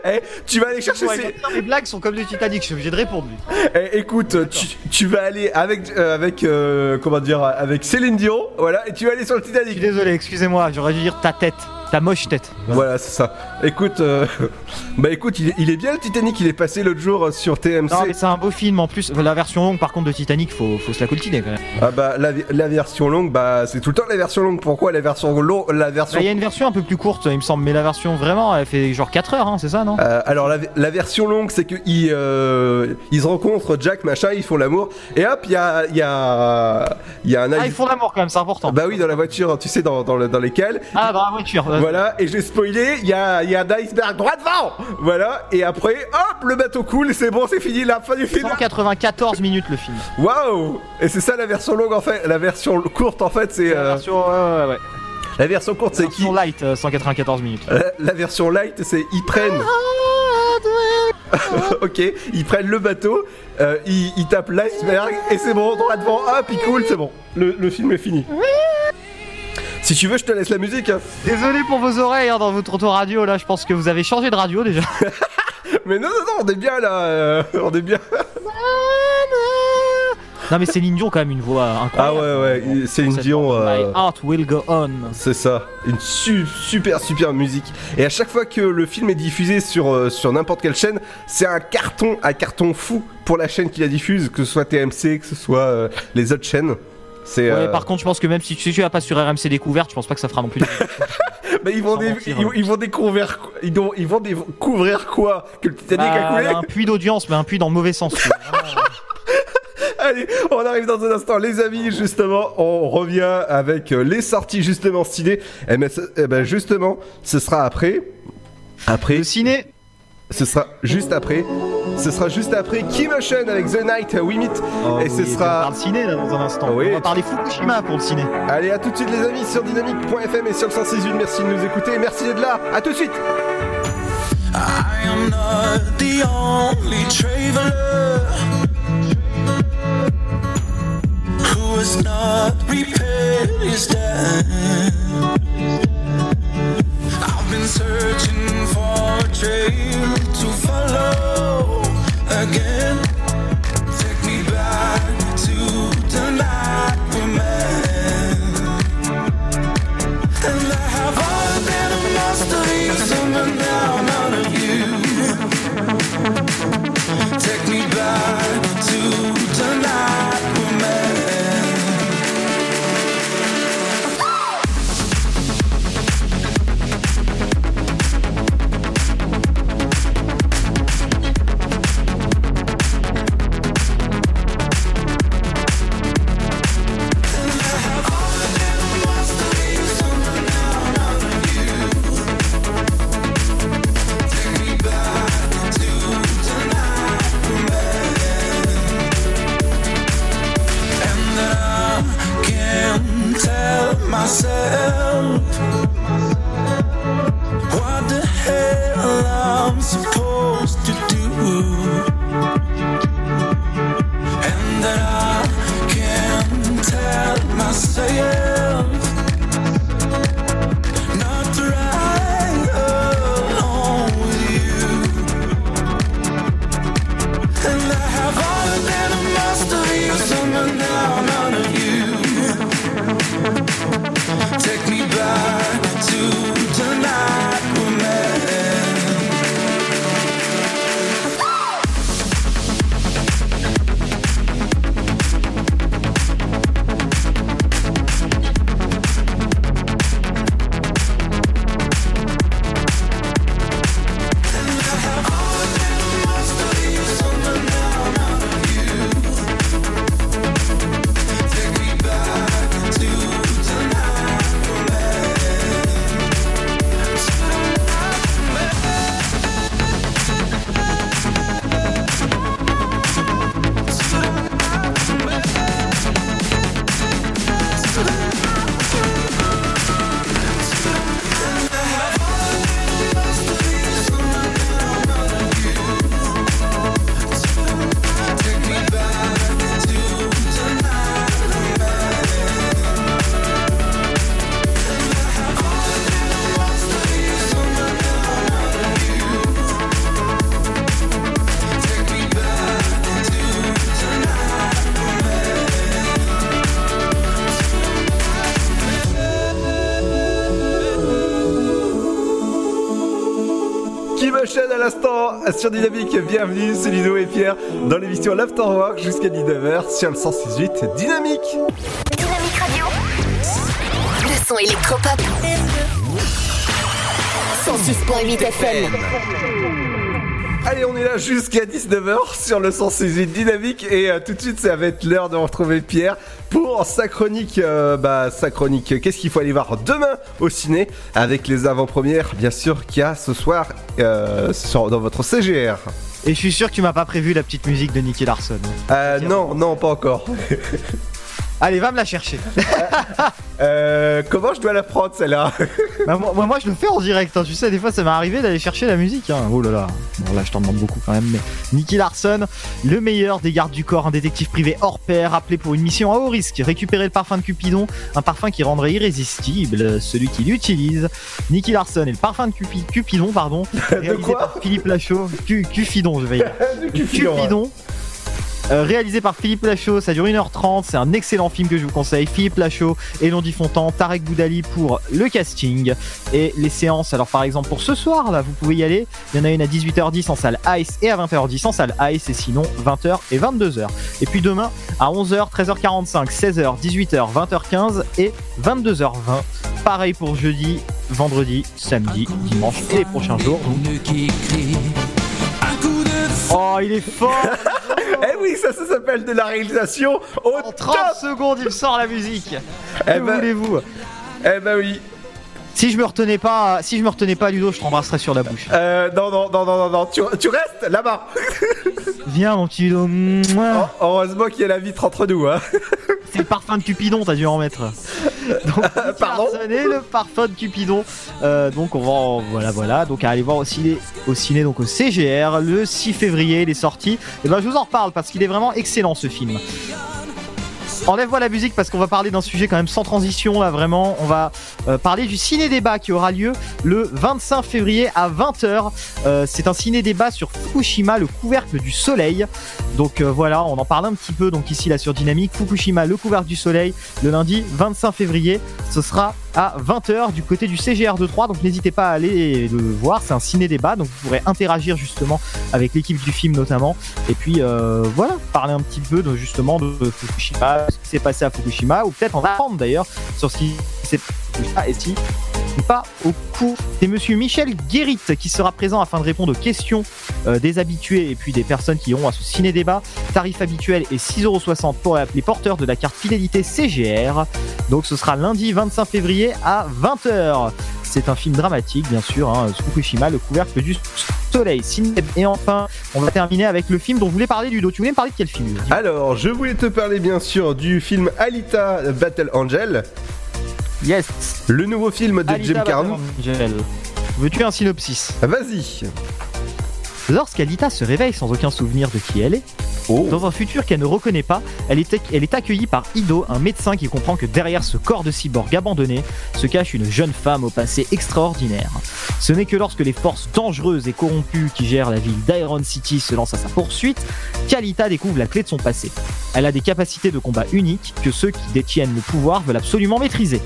Eh, tu vas aller chercher Ouais, ces... Les blagues sont comme le Titanic, je suis obligé de répondre. Eh, écoute, tu, tu vas aller avec, euh, avec euh, comment dire, avec Céline Dion, voilà, et tu vas aller sur le Je suis Titanic. désolé, excusez-moi, j'aurais dû dire ta tête, ta moche tête. Voilà, c'est ça. Écoute, euh, bah écoute, il est, il est bien le Titanic, il est passé l'autre jour euh, sur TMC. Non, mais c'est un beau film en plus. La version longue, par contre, de Titanic, faut, faut se la coltiner quand même. Ah bah la, la version longue, bah c'est tout le temps la version longue. Pourquoi la version longue, la version Bah, Il y a une version un peu plus courte, il me semble, mais la version vraiment, elle fait genre 4 heures, hein, c'est ça, non? Euh, alors la, la version longue, c'est que ils, euh, ils se rencontrent, Jack machin, ils font l'amour, et hop, il y a, y a, il y a un Ah, ils font l'amour quand même, c'est important. Bah oui, dans la voiture, tu sais, dans, dans, dans lesquelles. Ah, dans la voiture. Euh, Voilà, et j'ai spoilé, il y a, il y a un iceberg droit devant Voilà, et après, hop, le bateau coule, c'est bon, c'est fini, la fin du film 194 minutes le film. Waouh Et c'est ça la version longue en fait, la version courte en fait, c'est... La euh, version, ouais, ouais, ouais. la version courte, c'est qui Version light, euh, 194 minutes. la, la version light, c'est ils prennent... ok, ils prennent le bateau, euh, ils, ils tapent l'iceberg, et c'est bon, droit devant, hop, il coule, c'est bon. Le, le film est fini. Si tu veux, je te laisse la musique. hein. Désolé pour vos oreilles hein, dans votre auto-radio, là, je pense que vous avez changé de radio déjà. Mais non, non, non, on est bien là, euh, on est bien. non, mais Céline Dion, quand même, une voix Ah incroyable. ouais, ouais, Céline Dion. My euh, heart will go on. C'est ça, une su- super super musique. Et à chaque fois que le film est diffusé sur, euh, sur n'importe quelle chaîne, c'est un carton, un carton fou pour la chaîne qui la diffuse, que ce soit TMC, que ce soit les autres chaînes. C'est. Ouais, euh, par contre, je pense que même si tu, si tu vas pas sur RMC Découverte, je pense pas que ça fera non plus. ils vont, mentir, ils, hein. ils vont découvrir, ils vont, ils vont découvrir quoi Que le Titanic a Bah, coulé un puits d'audience, mais un puits dans le mauvais sens. Allez, on arrive dans un instant, les amis. Justement, on revient avec euh, les sorties justement ciné. Et ben, ce- eh ben, justement, ce sera après. Après. Le ciné. Ce sera juste après. Ce sera juste après Keymotion avec The Night We Meet. Oh et ce oui, On sera. parle ciné là dans un instant. Oui, on va parler Fukushima pour le ciné. Allez, à tout de suite, les amis, sur dynamique.fm et sur le 168. Merci de nous écouter. Merci d'être là. À tout de suite. I am not the only traveler who has not repaid his debt. I've been searching for a trail to follow again. Sur Dynamique. Bienvenue, c'est Ludo et Pierre dans l'émission Work jusqu'à 19h sur le 168 Dynamique. Dynamique Radio. Le son électropop. 106.8 FM. Allez, on est là jusqu'à 19h sur le 168 Dynamique et euh, tout de suite ça va être l'heure de retrouver Pierre pour sa chronique. euh, bah, sa chronique. Qu'est-ce qu'il faut aller voir demain au ciné avec les avant-premières, bien sûr, qu'il y a ce soir euh, sur- dans votre CGR. Et je suis sûr que tu m'as pas prévu la petite musique de Nicky Larson. Euh, non, non, pas encore. Allez, va me la chercher. Euh, comment je dois la prendre celle-là Bah, moi, moi, je le fais en direct, hein. tu sais, des fois ça m'est arrivé d'aller chercher la musique. hein. Oh là là, bon là je t'en demande beaucoup quand même, mais Nicky Larson, le meilleur des gardes du corps, un détective privé hors pair, appelé pour une mission à haut risque, récupérer le parfum de Cupidon, un parfum qui rendrait irrésistible celui qui l'utilise. Nicky Larson et le parfum de Cupi- Cupidon, pardon, réalisé par Philippe Lachaud, Cu- Cufidon je vais y aller. Cupidon, Cupidon. Euh, réalisé par Philippe Lachaud, ça dure 1h30, c'est un excellent film que je vous conseille. Philippe Lachaud, Elodie Fontan, Tarek Boudali pour le casting et les séances. Alors par exemple pour ce soir là, vous pouvez y aller. Il y en a une à 18h10 en salle Ice et à 20h10 en salle Ice et sinon 20h et 22h. Et puis demain à 11h, 13h45, 16h, 18h, 20h15 et 22h20. Pareil pour jeudi, vendredi, samedi, dimanche et les prochains jours. Oh, il est fort Eh oui, ça, ça s'appelle de la réalisation au En 30 secondes, il me sort la musique. Eh ben- voulez-vous? Eh ben oui. Si je me retenais pas, si je me retenais pas, Ludo, je t'embrasserais sur la bouche. Euh, non, non, non, non, non, non, tu, tu restes là-bas. Viens, mon petit Ludo. Mouah. Heureusement qu'il y a la vitre entre nous, hein. C'est le parfum de Cupidon, t'as dû en mettre. Donc, Pardon le parfum de Cupidon. Euh, donc on va, en- voilà, voilà. Donc à aller voir au ciné, au ciné, donc au CGR, le 6 février, il est sorti. Et ben je vous en reparle parce qu'il est vraiment excellent ce film. Enlève-moi la musique parce qu'on va parler d'un sujet quand même sans transition là vraiment. On va euh, parler du ciné-débat qui aura lieu le 25 février à 20h. Euh, c'est un ciné-débat sur Fukushima, le couvercle du soleil. Donc euh, voilà, on en parle un petit peu donc ici là sur Dynamique. Fukushima, le couvercle du soleil, le lundi 25 février. Ce sera à 20h du côté du CGR de 3. Donc n'hésitez pas à aller le voir. C'est un ciné-débat. Donc vous pourrez interagir justement avec l'équipe du film notamment. Et puis euh, voilà, parler un petit peu de, justement de Fukushima, ce qui s'est passé à Fukushima, ou peut-être en apprendre d'ailleurs sur ce qui s'est passé et si pas au cours. C'est monsieur Michel Guérit qui sera présent afin de répondre aux questions euh, des habitués et puis des personnes qui iront à ce ciné-débat. Tarif habituel est 6,60€ pour les porteurs de la carte fidélité CGR. Donc ce sera lundi 25 février à 20h. C'est un film dramatique, bien sûr, hein, Fukushima, le couvercle du soleil. Et enfin, on va terminer avec le film dont vous voulez parler, Ludo. Tu voulais me parler de quel film Alors, je voulais te parler bien sûr du film Alita Battle Angel. Yes. Le nouveau film de Jim Carrey. Veux-tu un synopsis? Vas-y. Lorsqu'Alita se réveille sans aucun souvenir de qui elle est, dans un futur qu'elle ne reconnaît pas, elle est, elle est accueillie par Ido, un médecin qui comprend que derrière ce corps de cyborg abandonné se cache une jeune femme au passé extraordinaire. Ce n'est que lorsque les forces dangereuses et corrompues qui gèrent la ville d'Iron City se lancent à sa poursuite qu'Alita découvre la clé de son passé. Elle a des capacités de combat uniques que ceux qui détiennent le pouvoir veulent absolument maîtriser.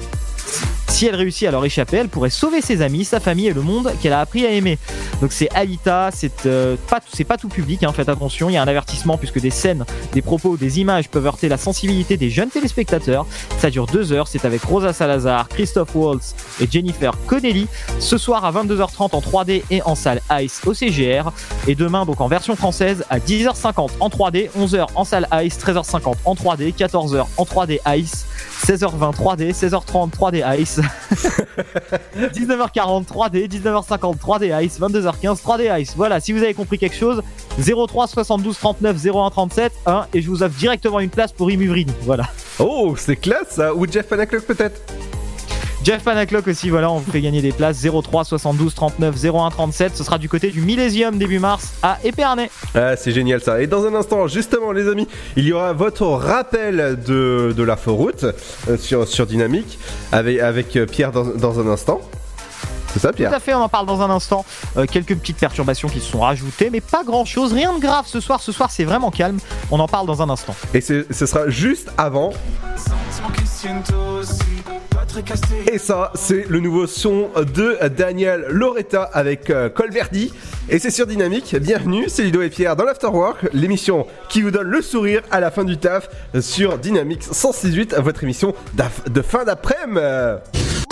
Si elle réussit à leur échapper, elle pourrait sauver ses amis, sa famille et le monde qu'elle a appris à aimer. Donc c'est Alita, c'est euh, pas, pas tout public, hein, faites attention, il y a un avertissement puisque des scènes, des propos, des images peuvent heurter la sensibilité des jeunes téléspectateurs. Ça dure deux heures, c'est avec Rosa Salazar, Christophe Waltz et Jennifer Connelly. Ce soir à 22h30 en 3D et en salle Ice au CGR. Et demain donc en version française à 10h50 en 3D, 11h en salle Ice, 13h50 en 3D, 14h en 3D Ice, 16h20 3D, 16h30 3D Ice, 19h40 3D, 19h50 3D Ice, 22h15 3D Ice. Voilà, si vous avez compris quelque chose, 03 72 39 01 37 1 et je vous offre directement une place pour Imuvrini. Voilà. Oh, c'est classe ça. Ou Jeff Panaclock peut-être Jeff Panaclock aussi, voilà, on vous fait gagner des places 03 72 39 01 37. Ce sera du côté du Millésium début mars à Épernay. Ah, c'est génial ça. Et dans un instant, justement, les amis, il y aura votre rappel de, de la route euh, sur, sur Dynamique avec, euh, Pierre dans un instant. C'est ça, Pierre Tout à fait, on en parle dans un instant. Euh, quelques petites perturbations qui se sont rajoutées, mais pas grand chose, rien de grave ce soir. Ce soir, c'est vraiment calme. On en parle dans un instant. Et ce sera juste avant Et ça, c'est le nouveau son de Daniel Loretta avec euh, Colverdi. Et c'est sur Dynamique. Bienvenue, c'est Ludo et Pierre dans l'Afterwork, l'émission qui vous donne le sourire à la fin du taf sur Dynamique 168, votre émission de fin d'après-midi.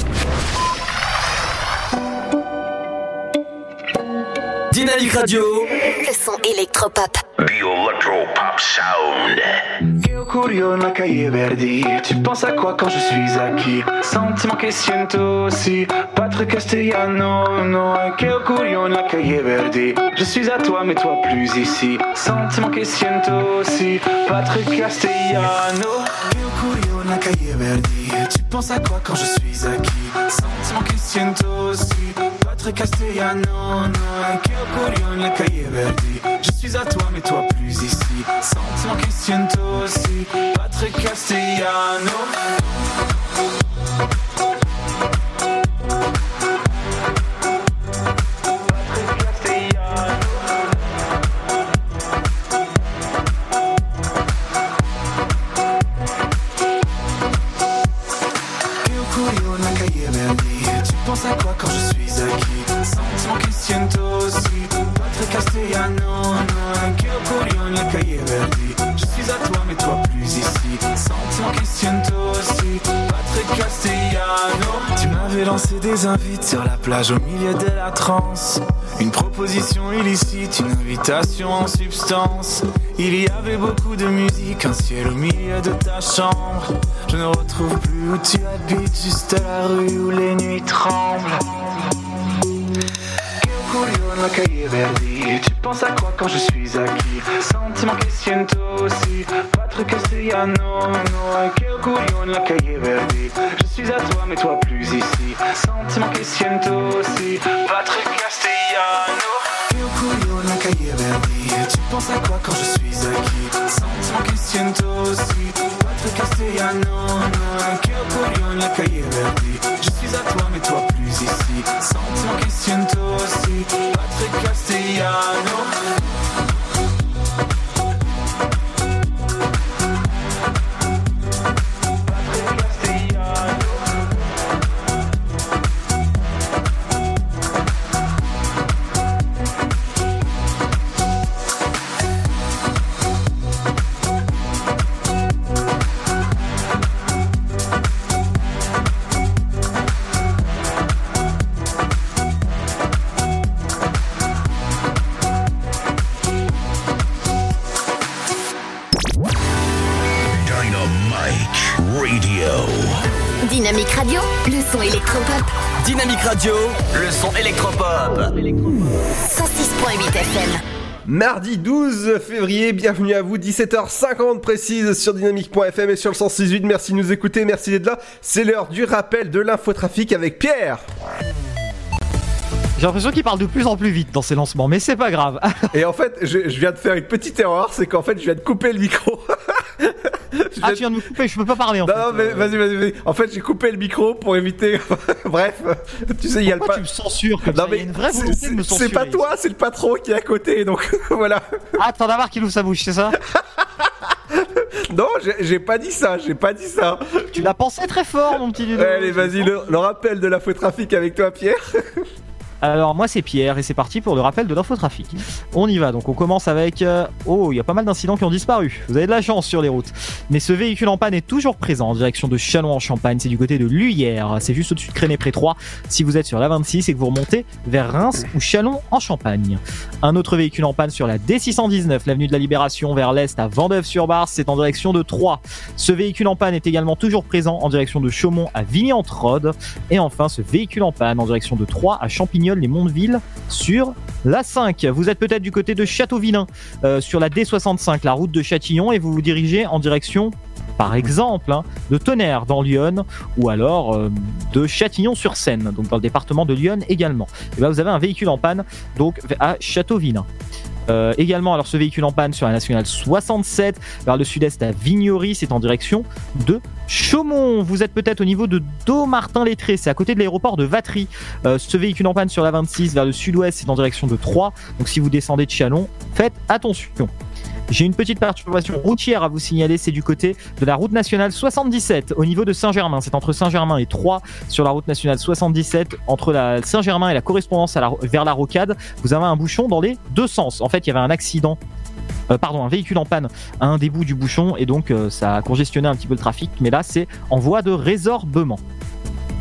Dynamique Radio. Le son électropop. The Electro Pop Sound. Io curio nella calle Verdi. Tu penses à quoi quand je suis acquis? Sentiment che siento aussi. Patrick Castellano No Che curio nella calle Verdi. Je suis à toi mais toi plus ici. Sentiment che siento aussi. Patrick Castellano Tu penses à quoi quand je suis acquis? Sentiment che siento aussi. Patrick Castellano No Che curio nella calle Verdi? Je suis à toi mais toi plus ici. Sentiment aussi. Patrick Castellano en substance. Il y avait beaucoup de musique, un ciel au milieu de ta chambre. Je ne retrouve plus où tu habites, juste la rue où les nuits tremblent. Calle Verdi. Tu penses à quoi quand je suis acquis? Sentiment siento aussi. Patrick Castellano no Che curio nella calle Verdi. Je suis à toi mais toi plus ici. Sentiment che siento aussi Patrick Castellano Tu penses à quoi quand je suis acquis? Sentiment che siento aussi. Patrick Castellano no Che curio nella calle Verdi Je suis à toi mais toi plus ici. Sentiment che siento aussi. Patrick Castellano Mardi 12 février, bienvenue à vous, 17h50 précise sur dynamique.fm et sur le 168. Merci de nous écouter, merci d'être là. C'est l'heure du rappel de l'infotrafic avec Pierre. J'ai l'impression qu'il parle de plus en plus vite dans ses lancements, mais c'est pas grave. Et en fait, je, je viens de faire une petite erreur, c'est qu'en fait, je viens de couper le micro. Ah, tu viens de me couper, je peux pas parler en Non, fait. non, mais vas-y, vas-y, vas-y. En fait, j'ai coupé le micro pour éviter. Bref, tu sais, il y a le Pourquoi tu me censures comme Non, ça? Il y mais a une vraie c'est- volonté de me c'est- censurer. C'est pas toi, c'est le patron qui est à côté, donc voilà. Ah, t'en as marre qu'il ouvre sa bouche, c'est ça? Non, j'ai- pas dit ça, j'ai pas dit ça. Tu l'as pensé très fort, mon petit Ludo. Allez, vas-y, le, le rappel de l'infotrafic avec toi, Pierre. Alors moi c'est Pierre et c'est parti pour le rappel de l'infotrafic. On y va, donc on commence avec... euh, Oh, il y a pas mal d'incidents qui ont disparu. Vous avez de la chance sur les routes. Mais ce véhicule en panne est toujours présent en direction de Chalon en Champagne. C'est du côté de Luyère. C'est juste au-dessus de Créné-Pré 3 si vous êtes sur la 26 et que vous remontez vers Reims ou Chalon en Champagne. Un autre véhicule en panne sur la D619, l'avenue de la Libération vers l'est à Vendeuve-sur-Barse. C'est en direction de Troyes. Ce véhicule en panne est également toujours présent en direction de Chaumont à Vigny-en-Trode. Et enfin, ce véhicule en panne en direction de Troyes à Champignol-les-Mondeville sur la 5. Vous êtes peut-être du côté de Châteauvillain euh, sur la D65, la route de Châtillon, et vous vous dirigez en direction, par exemple, hein, de Tonnerre dans Lyon, ou alors euh, de Châtillon-sur-Seine, donc dans le département de Lyon également. Et ben, vous avez un véhicule en panne donc à Châteauvillain. Euh, également, alors ce véhicule en panne sur la nationale 67 vers le sud-est à Vignory, c'est en direction de Chaumont. Vous êtes peut-être au niveau de Domartin-Lettré, c'est à côté de l'aéroport de Vatry. Euh, ce véhicule en panne sur la 26 vers le sud-ouest, c'est en direction de Troyes. Donc si vous descendez de Chalon, faites attention. J'ai une petite perturbation routière à vous signaler, c'est du côté de la route nationale 77 au niveau de Saint-Germain. C'est entre Saint-Germain et Troyes sur la route nationale 77 entre la Saint-Germain et la correspondance vers la rocade. Vous avez un bouchon dans les deux sens. En fait, il y avait un accident. euh, pardon, un véhicule en panne à un des bouts du bouchon et donc euh, ça a congestionné un petit peu le trafic, mais là c'est en voie de résorbement.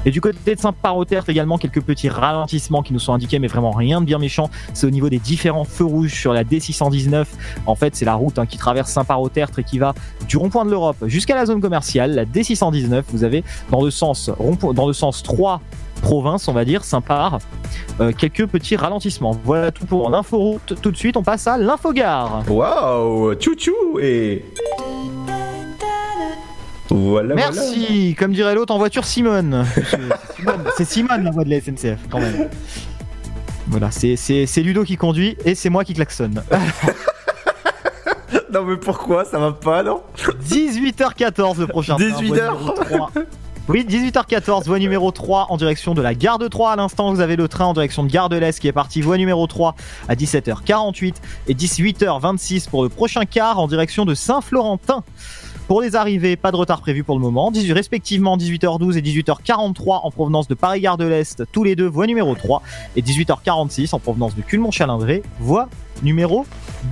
Et du côté de Saint-Parotert également quelques petits ralentissements qui nous sont indiqués, mais vraiment rien de bien méchant. C'est au niveau des différents feux rouges sur la D619. En fait, c'est la route hein, qui traverse Saint-Parotert et qui va du rond-point de l'Europe jusqu'à la zone commerciale. La D619, vous avez dans le sens dans le sens 3 provinces, on va dire, Saint-Par, euh, quelques petits ralentissements. Voilà tout pour l'inforoute. Tout de suite, on passe à l'infogare. Waouh, tchou et. Voilà, voilà. Merci. Comme dirait l'autre en voiture, Simone. C'est Simone, la voix de la SNCF, quand même. Voilà, c'est- c'est c'est Ludo qui conduit et c'est moi qui klaxonne. Non, mais pourquoi? Ça va pas, non? 18h14 le prochain. train, 18 voie heures. numéro 3. Oui, 18h14, voie numéro 3 en direction de la gare de 3. À l'instant, vous avez le train en direction de Gare de l'Est qui est parti, voie numéro 3 à 17h48 et 18h26 pour le prochain quart en direction de Saint-Florentin. Pour les arrivées, pas de retard prévu pour le moment. 18, respectivement 18h12 et 18h43 en provenance de Paris-Gare de l'Est, tous les deux voie numéro 3 et 18h46 en provenance de Culmont-Chalindré, voie numéro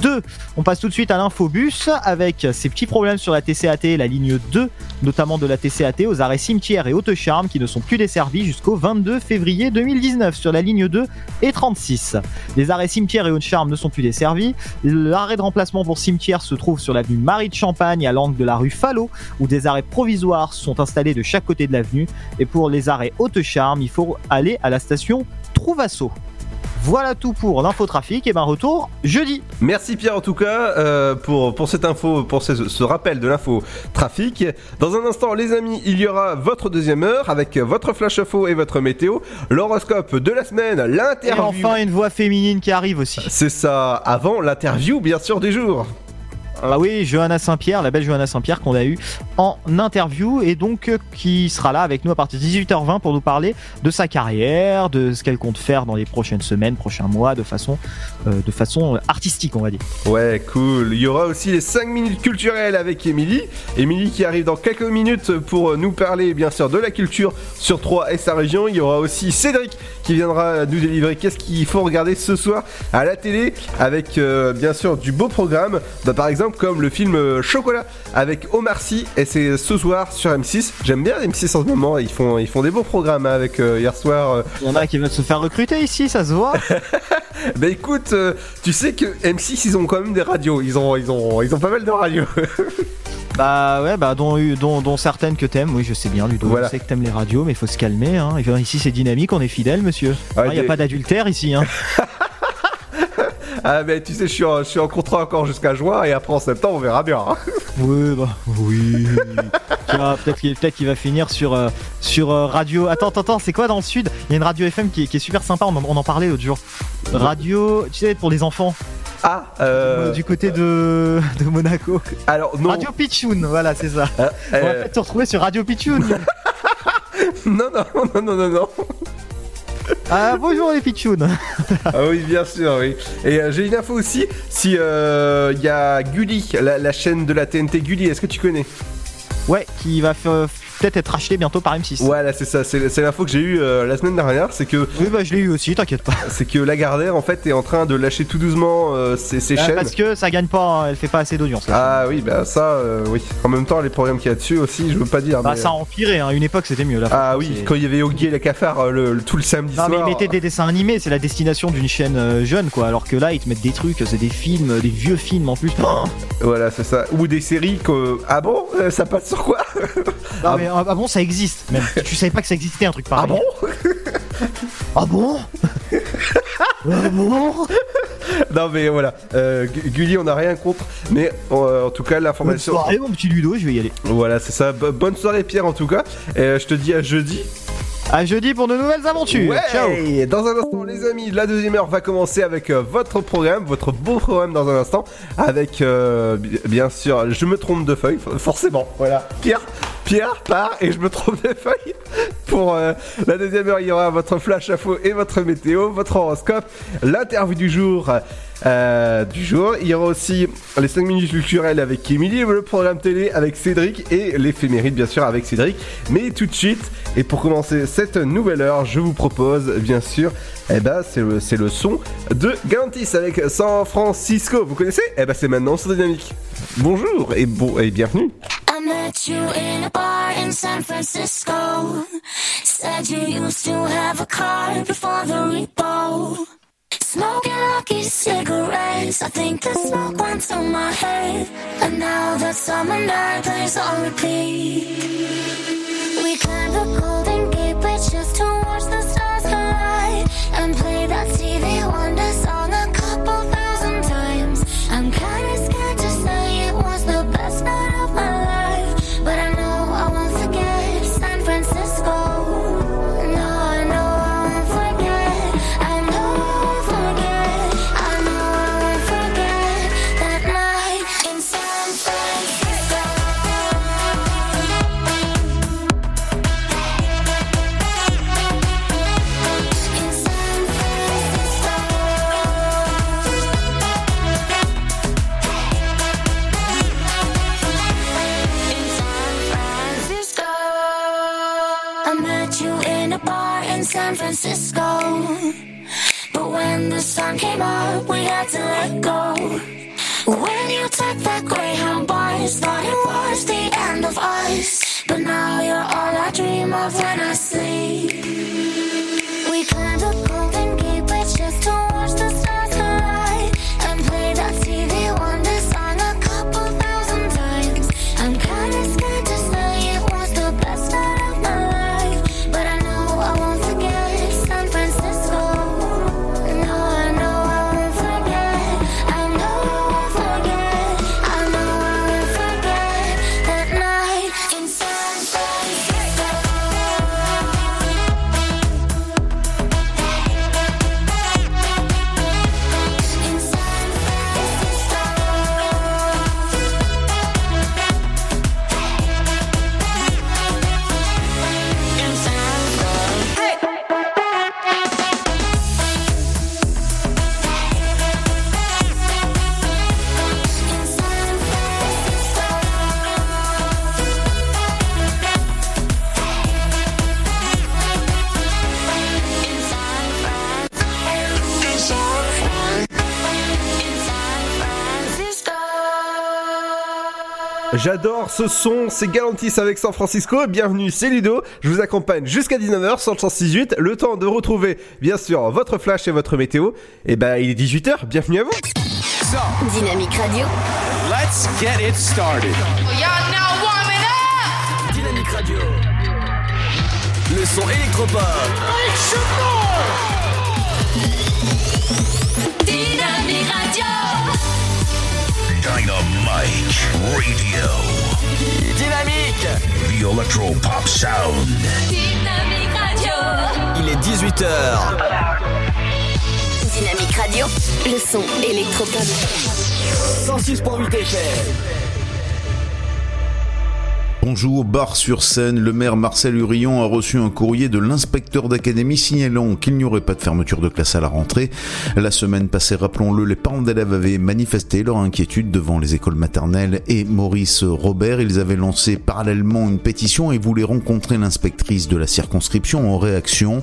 2. On passe tout de suite à l'infobus avec ces petits problèmes sur la TCAT, la ligne 2, notamment de la TCAT aux arrêts cimetière et Haute-Charme qui ne sont plus desservis jusqu'au 22 février 2019 sur la ligne 2 et 36. Les arrêts cimetière et Haute-Charme ne sont plus desservis. L'arrêt de remplacement pour cimetière se trouve sur l'avenue Marie de Champagne à l'angle de la rue Fallot où des arrêts provisoires sont installés de chaque côté de l'avenue. Et pour les arrêts Haute-Charme, il faut aller à la station Trouvasso. Voilà tout pour l'infotrafic et ben retour jeudi. Merci Pierre en tout cas euh, pour, pour cette info, pour ce, ce rappel de l'info trafic. Dans un instant les amis, il y aura votre deuxième heure avec votre flash info et votre météo, l'horoscope de la semaine, Et l'interview. enfin une voix féminine qui arrive aussi. C'est ça, avant l'interview bien sûr du jour. Ah oui, Johanna Saint-Pierre, la belle Johanna Saint-Pierre qu'on a eu en interview et donc euh, qui sera là avec nous à partir de 18h20 pour nous parler de sa carrière, de ce qu'elle compte faire dans les prochaines semaines, prochains mois, de façon, euh, de façon artistique, on va dire. Ouais, cool. Il y aura aussi les 5 minutes culturelles avec Émilie. Émilie qui arrive dans quelques minutes pour nous parler bien sûr de la culture sur 3 et sa région. Il y aura aussi Cédric qui viendra nous délivrer qu'est-ce qu'il faut regarder ce soir à la télé avec euh, bien sûr du beau programme. Bah, par exemple comme le film euh, Chocolat avec Omar Sy et c'est ce soir sur M6. J'aime bien M6 en ce moment. Ils font, ils font des beaux programmes hein, avec euh, hier soir. Il y en a qui veulent se faire recruter ici, ça se voit. bah écoute, tu sais que M6 ils ont quand même des radios. Ils ont, ils ont, ils ont pas mal de radios. bah ouais, bah dont, dont, dont certaines que t'aimes, oui je sais bien Ludo, Voilà. je sais que t'aimes les radios, mais il faut se calmer. Hein. Ici c'est dynamique, on est fidèle monsieur. Il Ouais, n'y a t'es- pas d'adultère ici. Hein. Ah mais tu sais, je suis en, je suis en contrat encore jusqu'à juin et après en septembre on verra bien. hein. Oui, bah oui. Tu vois, peut-être qu'il peut-être qu'il va finir sur, euh, sur euh, radio. Attends, attends, attends, c'est quoi dans le sud? Il y a une radio FM qui, est- qui est super sympa, on en, on en parlait l'autre jour. Radio, tu sais, pour les enfants. Ah, euh... Du côté de, de Monaco. Alors, non. Radio Pichoun, voilà, c'est ça. Euh, On va euh, peut-être se retrouver sur Radio Pichoun. non, non, non, non, non, non. ah, bonjour les Pichouns. ah oui, bien sûr, oui. Et euh, j'ai une info aussi. Si euh, il y a Gulli, la, la chaîne de la TNT Gulli, est-ce que tu connais? Ouais, qui va f- peut-être être acheté bientôt par M6. Voilà, c'est ça. C'est l'info que j'ai eue euh, la semaine dernière. C'est que. Oui, bah je l'ai eu aussi, t'inquiète pas. C'est que Lagardère, en fait, est en train de lâcher tout doucement euh, ses, ses Ah, chaînes. parce que ça gagne pas, hein, elle fait pas assez d'audience. Ah oui, bah ça, euh, oui. En même temps, les programmes qu'il y a dessus aussi, je veux pas dire. Bah, mais, ça a empiré, hein. une époque c'était mieux là. Ah oui, quand il y avait Yogi et les cafards euh, le, le- tout le samedi Non mais ils mettaient des dessins animés, c'est la destination d'une chaîne euh, jeune quoi, alors que là ils te mettent des trucs, c'est des films, des vieux films en plus. Voilà, c'est ça. Ou des séries que. Ah bon Euh, Ça passe sur quoi? Non mais ah, ah bon ça existe même, tu savais pas que ça existait un truc pareil. Ah bon? Ah bon? Ah bon? Non mais voilà, euh, Gu- Gulli, on n'a rien contre, mais euh, en tout cas Bonne l'information. soirée mon petit Ludo, je vais y aller. Voilà, c'est ça. Bo- bonne soirée Pierre en tout cas. Et euh, je te dis à jeudi. À jeudi pour de nouvelles aventures. Ouais. Ciao. Dans un instant, les amis, la deuxième heure va commencer avec euh, votre programme, votre beau programme dans un instant, avec euh, bi- bien sûr, je me trompe de feuille, forcément. Voilà, Pierre, Pierre part et je me trompe de feuille. Pour euh, la deuxième heure, il y aura votre flash info et votre météo, votre horoscope, l'interview du jour. Euh, du jour. Il y aura aussi les 5 minutes culturelles avec Émilie, le programme télé avec Cédric et l'éphéméride bien sûr avec Cédric. Mais tout de suite, et pour commencer cette nouvelle heure, je vous propose bien sûr, eh ben c'est le, le son de Galantis avec San Francisco. Vous connaissez? Eh ben c'est maintenant sur Dynamique. Bonjour et bon et bienvenue. Smoking lucky cigarettes. I think the smoke went to my head. And now the summer night plays on repeat. We climbed the Golden Gate just to watch the stars collide. And play that TV Wonder song a couple thousand times. I'm kinda scared to say it was the best night of my life. San Francisco. But when the sun came up, we had to let go. When you took that Greyhound bus, thought it was the end of us. But now you're all I dream of when I sleep. J'adore ce son, c'est Galantis avec San Francisco. Bienvenue, c'est Ludo. Je vous accompagne jusqu'à 19h sur le 168. Le temps de retrouver, bien sûr, votre flash et votre météo. Et ben, il est 18h. Bienvenue à vous. Dynamique Radio. Let's get it started. Y'all now warming up! Dynamique Radio. Le son électropop. Dynamique Radio! Radio. Dynamique. The Electro Pop Sound. Dynamique Radio! Il est 18h. Dynamique Radio. Radio, le son électropop. 106.8 FM. Bonjour, bar sur scène, le maire Marcel Hurillon a reçu un courrier de l'inspecteur d'académie signalant qu'il n'y aurait pas de fermeture de classe à la rentrée. La semaine passée, rappelons-le, les parents d'élèves avaient manifesté leur inquiétude devant les écoles maternelles et Maurice Robert. Ils avaient lancé parallèlement une pétition et voulaient rencontrer l'inspectrice de la circonscription en réaction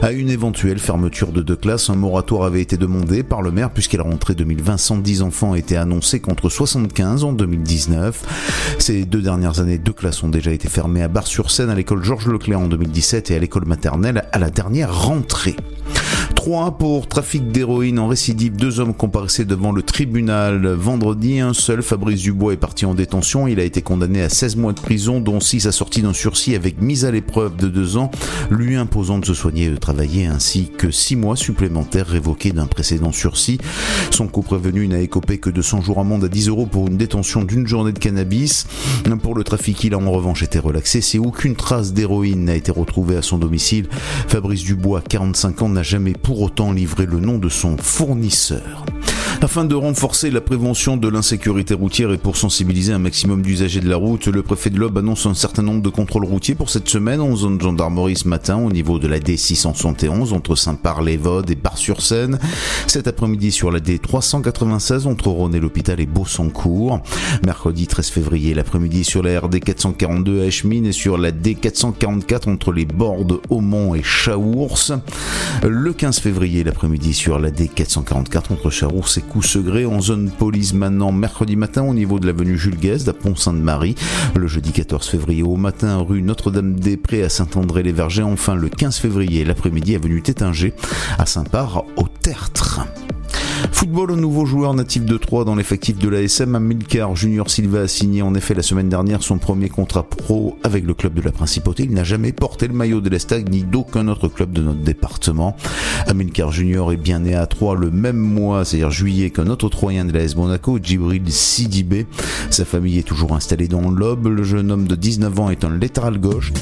à une éventuelle fermeture de deux classes. Un moratoire avait été demandé par le maire puisqu'à la rentrée 2020, 110 enfants étaient annoncés contre 75 en 2019. Ces deux dernières années, deux classes ont déjà été fermées à Bar-sur-Seine, à l'école Georges Leclerc en 2017 et à l'école maternelle à la dernière rentrée. 3 pour trafic d'héroïne en récidive. Deux hommes comparaissaient devant le tribunal vendredi. Un seul, Fabrice Dubois, est parti en détention. Il a été condamné à 16 mois de prison, dont 6 assortis d'un sursis avec mise à l'épreuve de 2 ans, lui imposant de se soigner et de travailler, ainsi que 6 mois supplémentaires révoqués d'un précédent sursis. Son co-prévenu n'a écopé que de 100 jours amende à 10 euros pour une détention d'une journée de cannabis. Pour le trafic, il a en revanche été relaxé. Si aucune trace d'héroïne n'a été retrouvée à son domicile, Fabrice Dubois, 45 ans, n'a jamais pour autant livré le nom de son fournisseur. Afin de renforcer la prévention de l'insécurité routière et pour sensibiliser un maximum d'usagers de la route, le préfet de l'Aube annonce un certain nombre de contrôles routiers pour cette semaine en zone de gendarmerie ce matin au niveau de la D671 entre Saint-Par-les-Vaudes et Bar-sur-Seine. Cet après-midi sur la D396 entre Rhône et l'hôpital et Beausancourt. Mercredi 13 février l'après-midi sur la RD 442 à Eschmine et sur la D444 entre les Bordes, Aumont et Chaours. Le 15 février l'après-midi sur la D444 entre Chaours et Coussegré en zone police maintenant mercredi matin au niveau de l'avenue Jules Guest à Pont-Sainte-Marie. Le jeudi 14 février au matin rue Notre-Dame-des-Prés à Saint-André-les-Vergers. Enfin le 15 février l'après-midi avenue Tétinger à Saint-Par au Tertre. Football, un nouveau joueur natif de Troyes dans l'effectif de l'ASM, Amilcar Junior Silva a signé en effet la semaine dernière son premier contrat pro avec le club de la Principauté. Il n'a jamais porté le maillot de l'Estag ni d'aucun autre club de notre département. Amilcar Junior est bien né à Troyes le même mois, c'est-à-dire juillet, qu'un autre Troyen de l'AS Monaco, Djibril Sidibé. Sa famille est toujours installée dans l'Aube. Le jeune homme de 19 ans est un latéral gauche.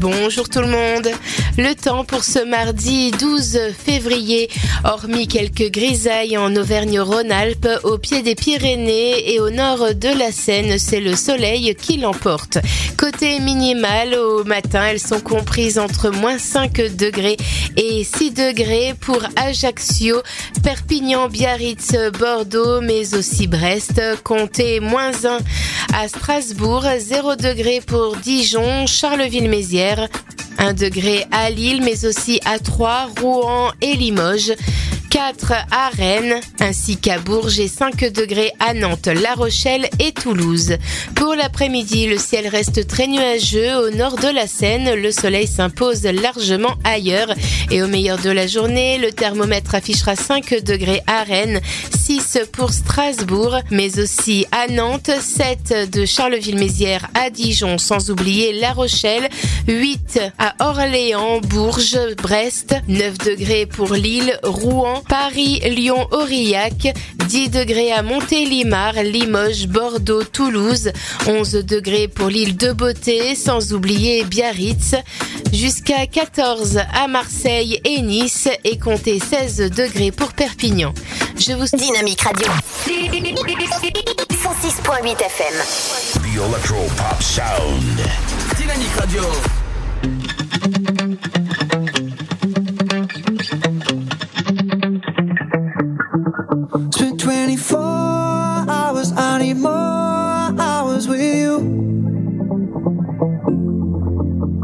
Bonjour tout le monde. Le temps pour ce mardi 12 février, hormis quelques grisailles en Auvergne-Rhône-Alpes, au pied des Pyrénées et au nord de la Seine, c'est le soleil qui l'emporte. Côté minimal, au matin, elles sont comprises entre moins 5 degrés et 6 degrés pour Ajaccio, Perpignan, Biarritz, Bordeaux, mais aussi Brest. Comptez moins 1 à Strasbourg, 0 degré pour Dijon, Charleville-Mézières, Fer 1 degré à Lille, mais aussi à Troyes, Rouen et Limoges. 4 à Rennes, ainsi qu'à Bourges et 5 degrés à Nantes, La Rochelle et Toulouse. Pour l'après-midi, le ciel reste très nuageux au nord de la Seine. Le soleil s'impose largement ailleurs. Et au meilleur de la journée, le thermomètre affichera 5 degrés à Rennes, 6 pour Strasbourg, mais aussi à Nantes, 7 de Charleville-Mézières à Dijon, sans oublier La Rochelle, 8 à Orléans, Bourges, Brest, 9 degrés pour Lille, Rouen, Paris, Lyon, Aurillac, 10 degrés à Montélimar, Limoges, Bordeaux, Toulouse, 11 degrés pour l'île de Beauté, sans oublier Biarritz, jusqu'à 14 à Marseille et Nice et comptez 16 degrés pour Perpignan. Je vous Dynamique Radio. 106.8 FM. The Electro Pop Sound. Dynamique Radio. Spent 24 hours, I need more hours with you.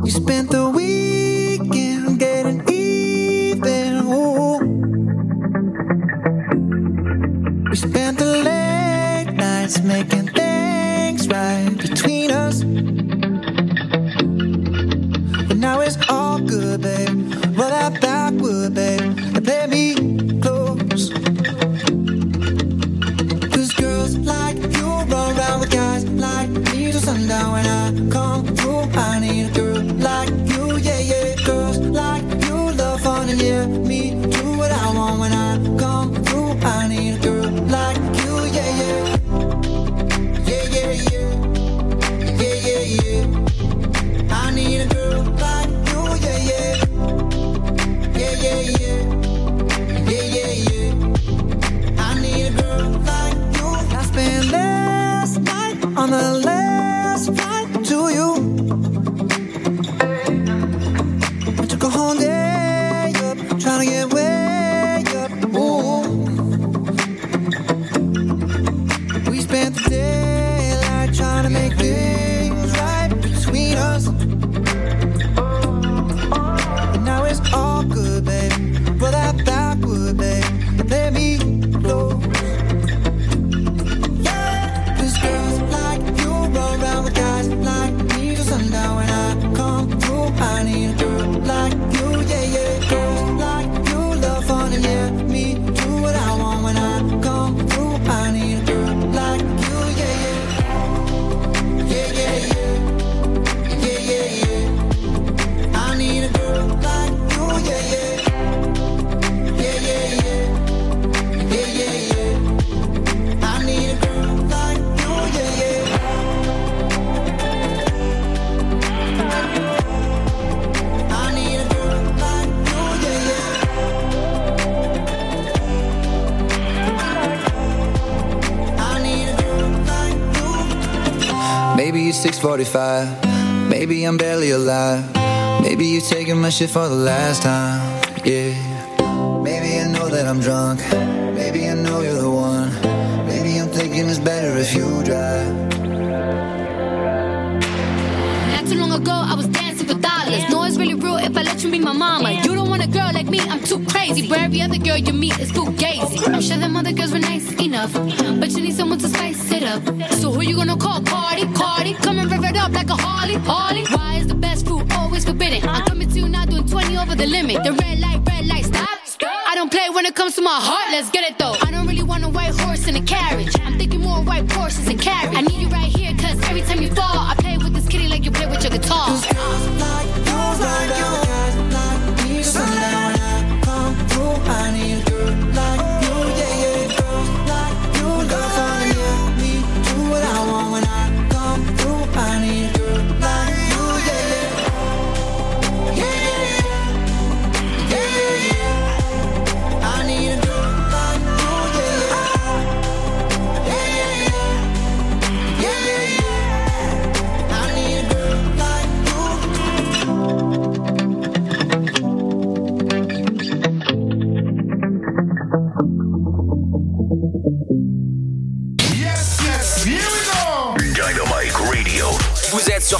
You spent the weekend getting even. We spent the late nights making things right between us. Now it's all good, babe. Roll that backward, babe, 6:45. Maybe I'm barely alive. Maybe you're taking my shit for the last time. Yeah. Maybe I know that I'm drunk. Maybe I know you're the one. Maybe I'm thinking it's better if you drive. Not too long ago, I was dancing for dollars. No, it's really real if I let you be my mama. You don't want a girl like me, I'm too crazy. For every other girl you meet, it's fugazi. I'm sure them other girls were nice enough, but you need someone to spice it up. So who you gonna call? Cardi, Cardi, come and rev up like a Harley, Harley. Why is the best food always forbidden? I'm coming to you now, doing 20 over the limit. The red light, red light, stop. I don't play when it comes to my heart, let's get it though. I don't really want a white horse in a carriage. I'm thinking more white horses and carriage. I need you right here, cause every time you fall, I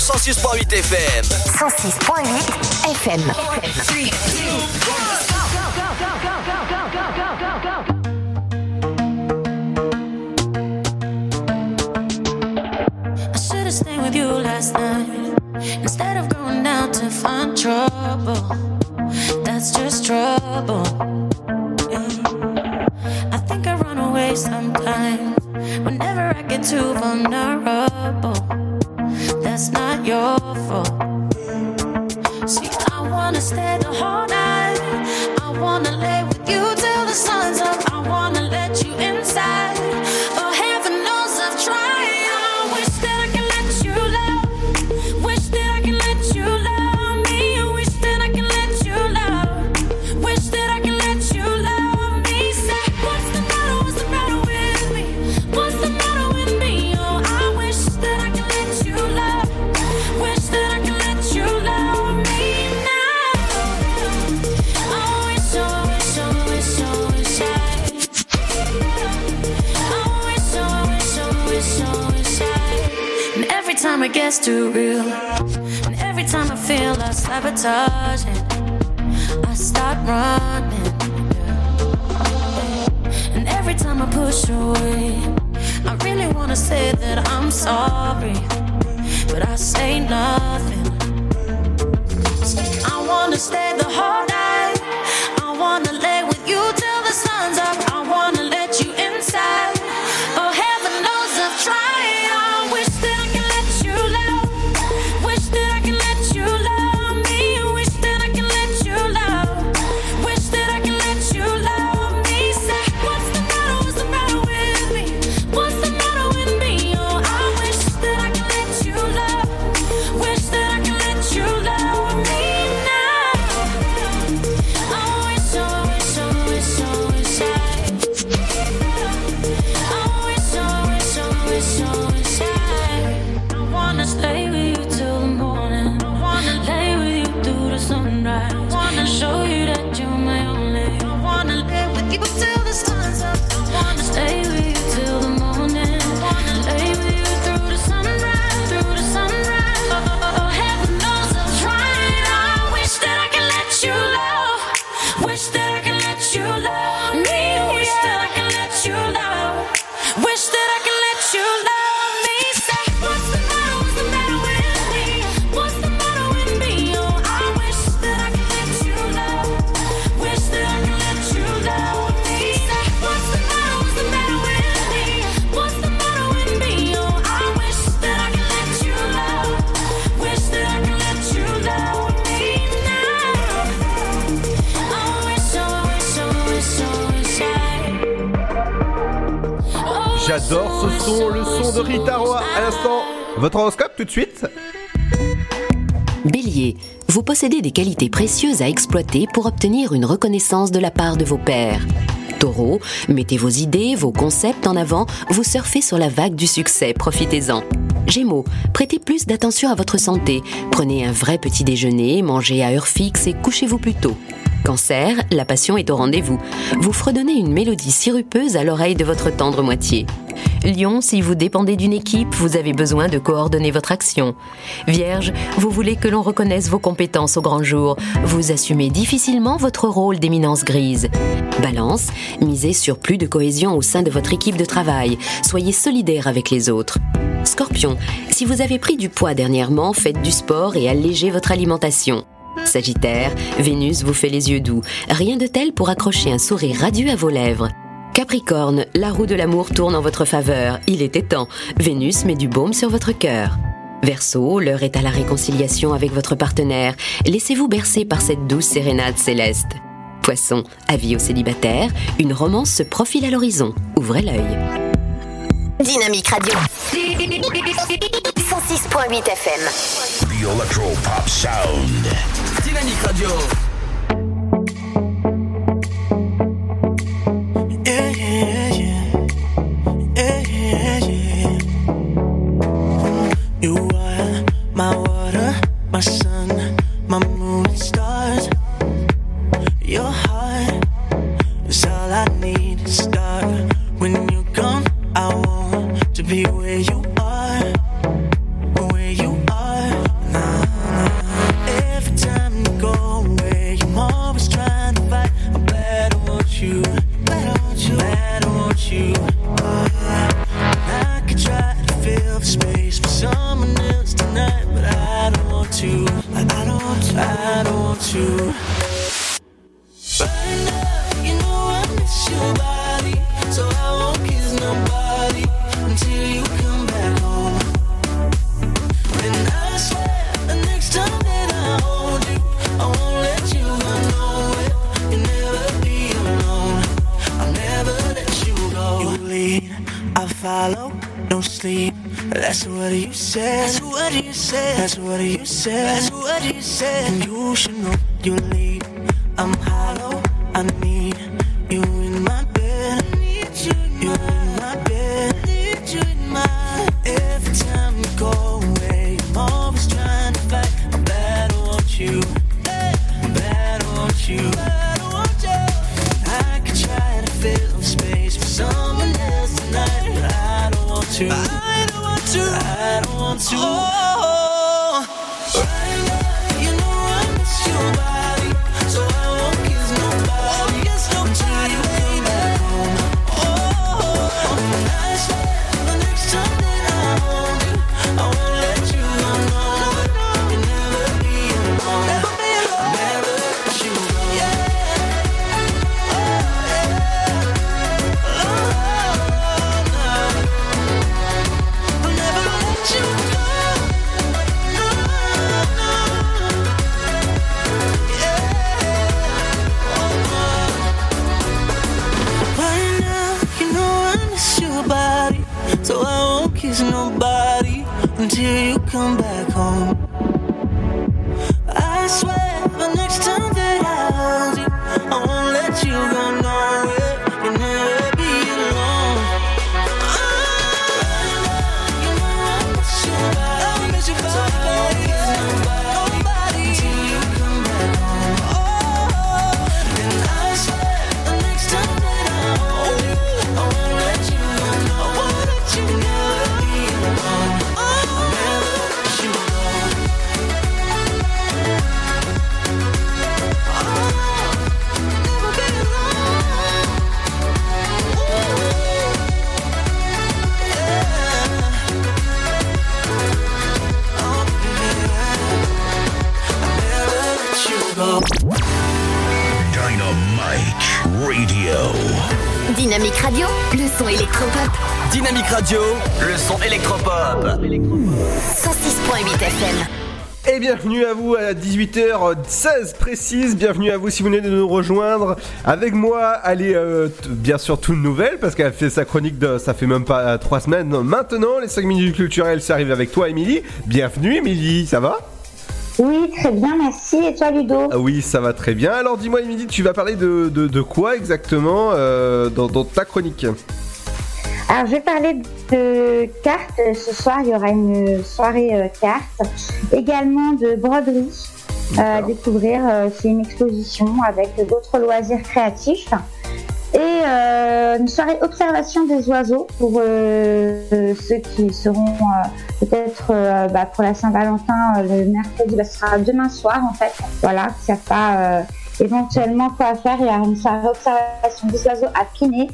sur 106.8 FM. 106.8 FM. I should have stayed with you last night instead of going out to find trouble. That's just trouble. Yeah. I think I run away sometimes whenever I get too vulnerable. That's not your fault. See, I wanna stay the whole gets too real, and every time I feel I sabotage it, I start running. And every time I push away, I really wanna say that I'm sorry, but I say nothing. Votre horoscope tout de suite Bélier, vous possédez des qualités précieuses à exploiter pour obtenir une reconnaissance de la part de vos pairs. Taureau, mettez vos idées, vos concepts en avant, vous surfez sur la vague du succès, profitez-en. Gémeaux, prêtez plus d'attention à votre santé. Prenez un vrai petit déjeuner, mangez à heure fixe et couchez-vous plus tôt. Cancer, la passion est au rendez-vous. Vous fredonnez une mélodie sirupeuse à l'oreille de votre tendre moitié. Lion, si vous dépendez d'une équipe, vous avez besoin de coordonner votre action. Vierge, vous voulez que l'on reconnaisse vos compétences au grand jour. Vous assumez difficilement votre rôle d'éminence grise. Balance, misez sur plus de cohésion au sein de votre équipe de travail. Soyez solidaire avec les autres. Scorpion, si vous avez pris du poids dernièrement, faites du sport et allégez votre alimentation. Sagittaire, Vénus vous fait les yeux doux. Rien de tel pour accrocher un sourire radieux à vos lèvres. Capricorne, la roue de l'amour tourne en votre faveur. Il était temps. Vénus met du baume sur votre cœur. Verseau, l'heure est à la réconciliation avec votre partenaire. Laissez-vous bercer par cette douce sérénade céleste. Poisson, avis aux célibataires, une romance se profile à l'horizon. Ouvrez l'œil. Dynamique Radio. 106.8 FM. The Electro Pop Sound. Dynamique Radio. Yeah, yeah, yeah. Yeah, yeah, yeah. You are my water, my sun, my moon and stars. Your heart is all I need to start. When you come, I want to be said. You should know you lead. I'm hollow. I need you in my bed. I need you in my bed. I need you in my Every time you go away, I'm always trying to fight. Bad, I want you. 18h16 précise. Bienvenue à vous si vous venez de nous rejoindre. Avec moi, elle est euh, bien sûr toute nouvelle parce qu'elle fait sa chronique de ça fait même pas 3 semaines. Maintenant, les 5 minutes culturelles, ça arrive avec toi, Émilie. Bienvenue, Émilie. Ça va? Oui, très bien, merci. Et toi, Ludo? Ah Oui, ça va très bien. Alors dis-moi, Émilie, tu vas parler de, de, de quoi exactement euh, dans, dans ta chronique? Alors, je vais parler de cartes. Ce soir, il y aura une soirée euh, cartes. Également de broderie euh, à découvrir. Euh, C'est une exposition avec d'autres loisirs créatifs. Et euh, une soirée observation des oiseaux pour euh, ceux qui seront peut-être bah, pour la Saint-Valentin le mercredi. Bah, ce sera demain soir en fait. Voilà, qui savent pas éventuellement quoi faire. Il y aura une soirée observation des oiseaux à Pinet.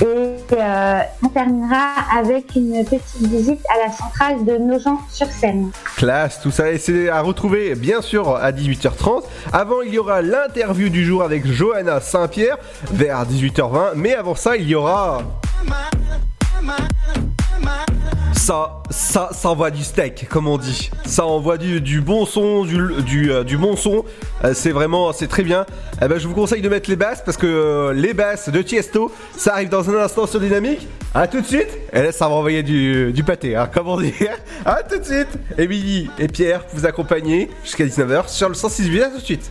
Et euh, on terminera avec une petite visite à la centrale de Nogent-sur-Seine. Classe, tout ça, et c'est à retrouver bien sûr à 18h30. Avant, il y aura l'interview du jour avec Johanna Saint-Pierre vers 18h20. Mais avant ça, il y aura. Ça, ça, ça envoie du steak, comme on dit. Ça envoie du, bon son, du, euh, bon son. Euh, c'est vraiment, c'est très bien. Eh ben, je vous conseille de mettre les basses parce que euh, les basses de Tiesto, ça arrive dans un instant sur Dynamique. A tout de suite. Et là, ça va envoyer du, pâté, hein, comme on dit. A tout de suite. Émilie et Pierre vous accompagner jusqu'à 19h sur le 106 À tout de suite.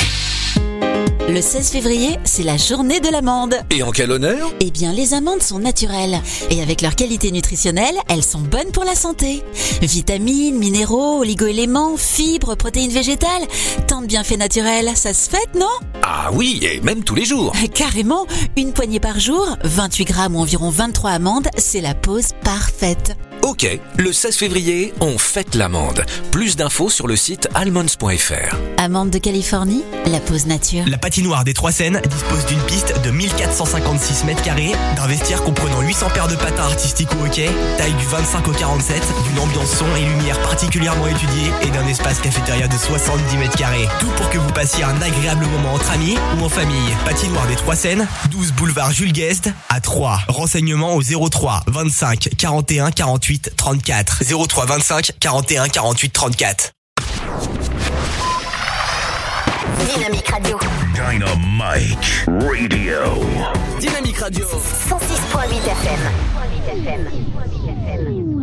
Le 16 février, c'est la journée de l'amande. Et en quel honneur? Eh bien, les amandes sont naturelles. Et avec leur qualité nutritionnelle, elles sont bonnes pour la santé. Vitamines, minéraux, oligo-éléments, fibres, protéines végétales. Tant de bienfaits naturels, ça se fête, non? Ah oui, et même tous les jours. Carrément, une poignée par jour, 28 grammes ou environ 23 amandes, c'est la pause parfaite. Ok, le 16 février, on fête l'amande. Plus d'infos sur le site almonds.fr. Amande de Californie, la pause nature. La patinoire des Trois Seines dispose d'une piste de 1456 mètres carrés, d'un vestiaire comprenant 800 paires de patins artistiques ou hockey, taille du 25 au 47, d'une ambiance son et lumière particulièrement étudiée et d'un espace cafétéria de 70 mètres carrés. Tout pour que vous passiez un agréable moment entre amis ou en famille. Patinoire des Trois Seines, 12 boulevard Jules Guest à 3. Renseignements au 03 25 41 48 34. 03 25 41 48 34. Dynamique Radio. Dynamite Radio. Dynamique Radio. 106.8 FM. I'm just about to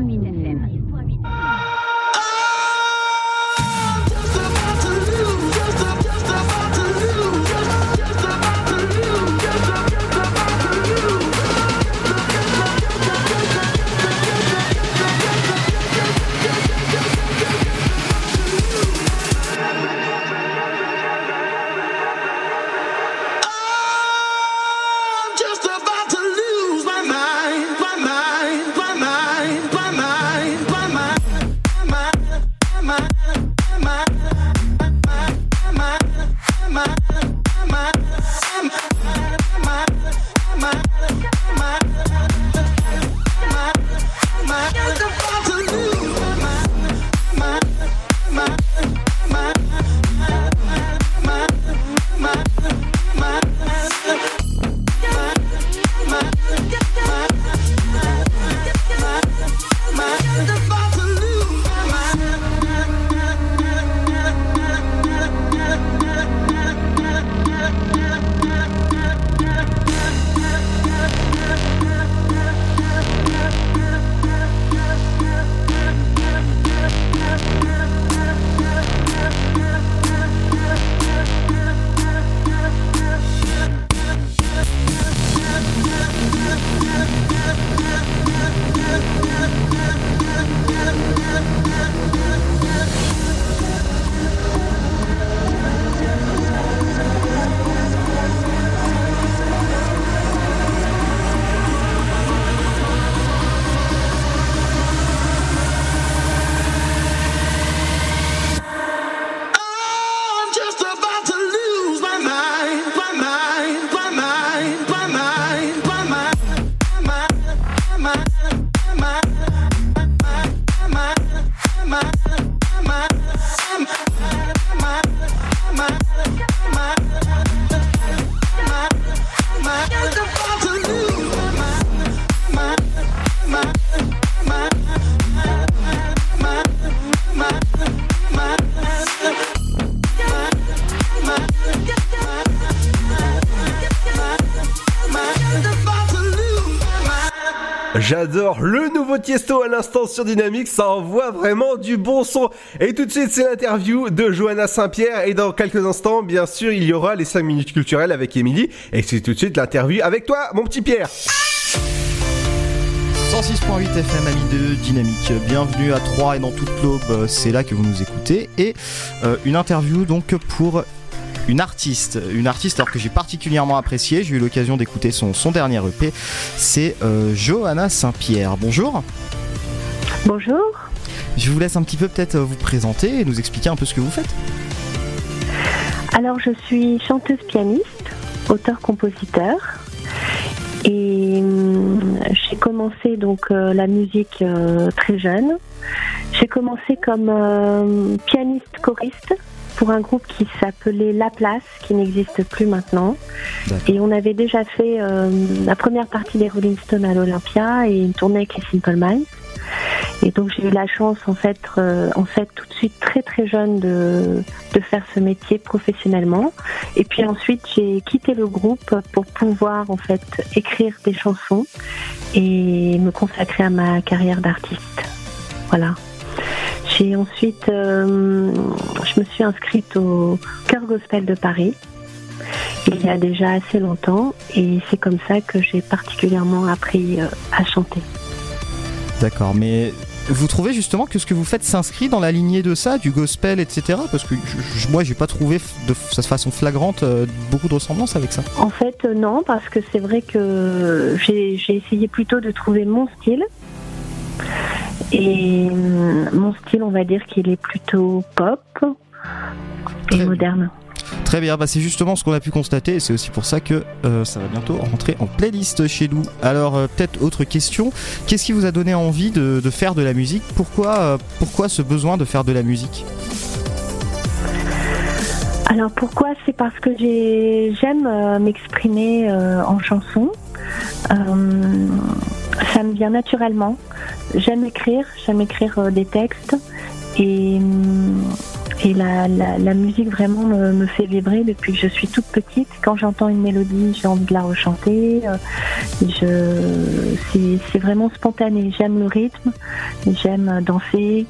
J'adore le nouveau Tiesto à l'instant sur Dynamique, ça envoie vraiment du bon son. Et tout de suite, c'est l'interview de Johanna Saint-Pierre. Et dans quelques instants, bien sûr, il y aura les 5 minutes culturelles avec Émilie. Et c'est tout de suite l'interview avec toi, mon petit Pierre. 106.8 FM, amis de Dynamique. Bienvenue à 3 et dans toute l'aube, c'est là que vous nous écoutez. Et euh, une interview donc pour une artiste, une artiste alors que j'ai particulièrement appréciée. J'ai eu l'occasion d'écouter son, son dernier EP. C'est euh, Johanna Saint-Pierre. Bonjour. Bonjour. Je vous laisse un petit peu peut-être vous présenter et nous expliquer un peu ce que vous faites. Alors, je suis chanteuse pianiste, auteur-compositeur. Et hum, j'ai commencé donc euh, la musique euh, très jeune. J'ai commencé comme euh, pianiste choriste pour un groupe qui s'appelait La Place, qui n'existe plus maintenant. Et on avait déjà fait euh, la première partie des Rolling Stones à l'Olympia et une tournée avec les Simple Minds. Et donc j'ai eu la chance en fait, euh, en fait tout de suite très très jeune de, de faire ce métier professionnellement. Et puis ensuite j'ai quitté le groupe pour pouvoir en fait écrire des chansons et me consacrer à ma carrière d'artiste. Voilà. J'ai ensuite, euh, je me suis inscrite au Chœur Gospel de Paris il y a déjà assez longtemps et c'est comme ça que j'ai particulièrement appris euh, à chanter. D'accord, mais vous trouvez justement que ce que vous faites s'inscrit dans la lignée de ça, du gospel, etc. Parce que je- je- moi, j'ai pas trouvé de façon flagrante euh, beaucoup de ressemblances avec ça. En fait, non, parce que c'est vrai que j'ai essayé plutôt de trouver mon style. Et euh, mon style, on va dire qu'il est plutôt pop et moderne. Très bien, bah c'est justement ce qu'on a pu constater et c'est aussi pour ça que euh, ça va bientôt rentrer en playlist chez nous. Alors euh, peut-être autre question, qu'est-ce qui vous a donné envie de, de faire de la musique? Pourquoi, euh, pourquoi ce besoin de faire de la musique? Alors pourquoi? C'est parce que j'ai- j'aime euh, m'exprimer euh, en chanson. Euh, ça me vient naturellement. J'aime écrire, j'aime écrire des textes et, la, musique vraiment me, fait vibrer depuis que je suis toute petite. Quand j'entends une mélodie, j'ai envie de la rechanter. C'est vraiment spontané. J'aime le rythme, j'aime danser.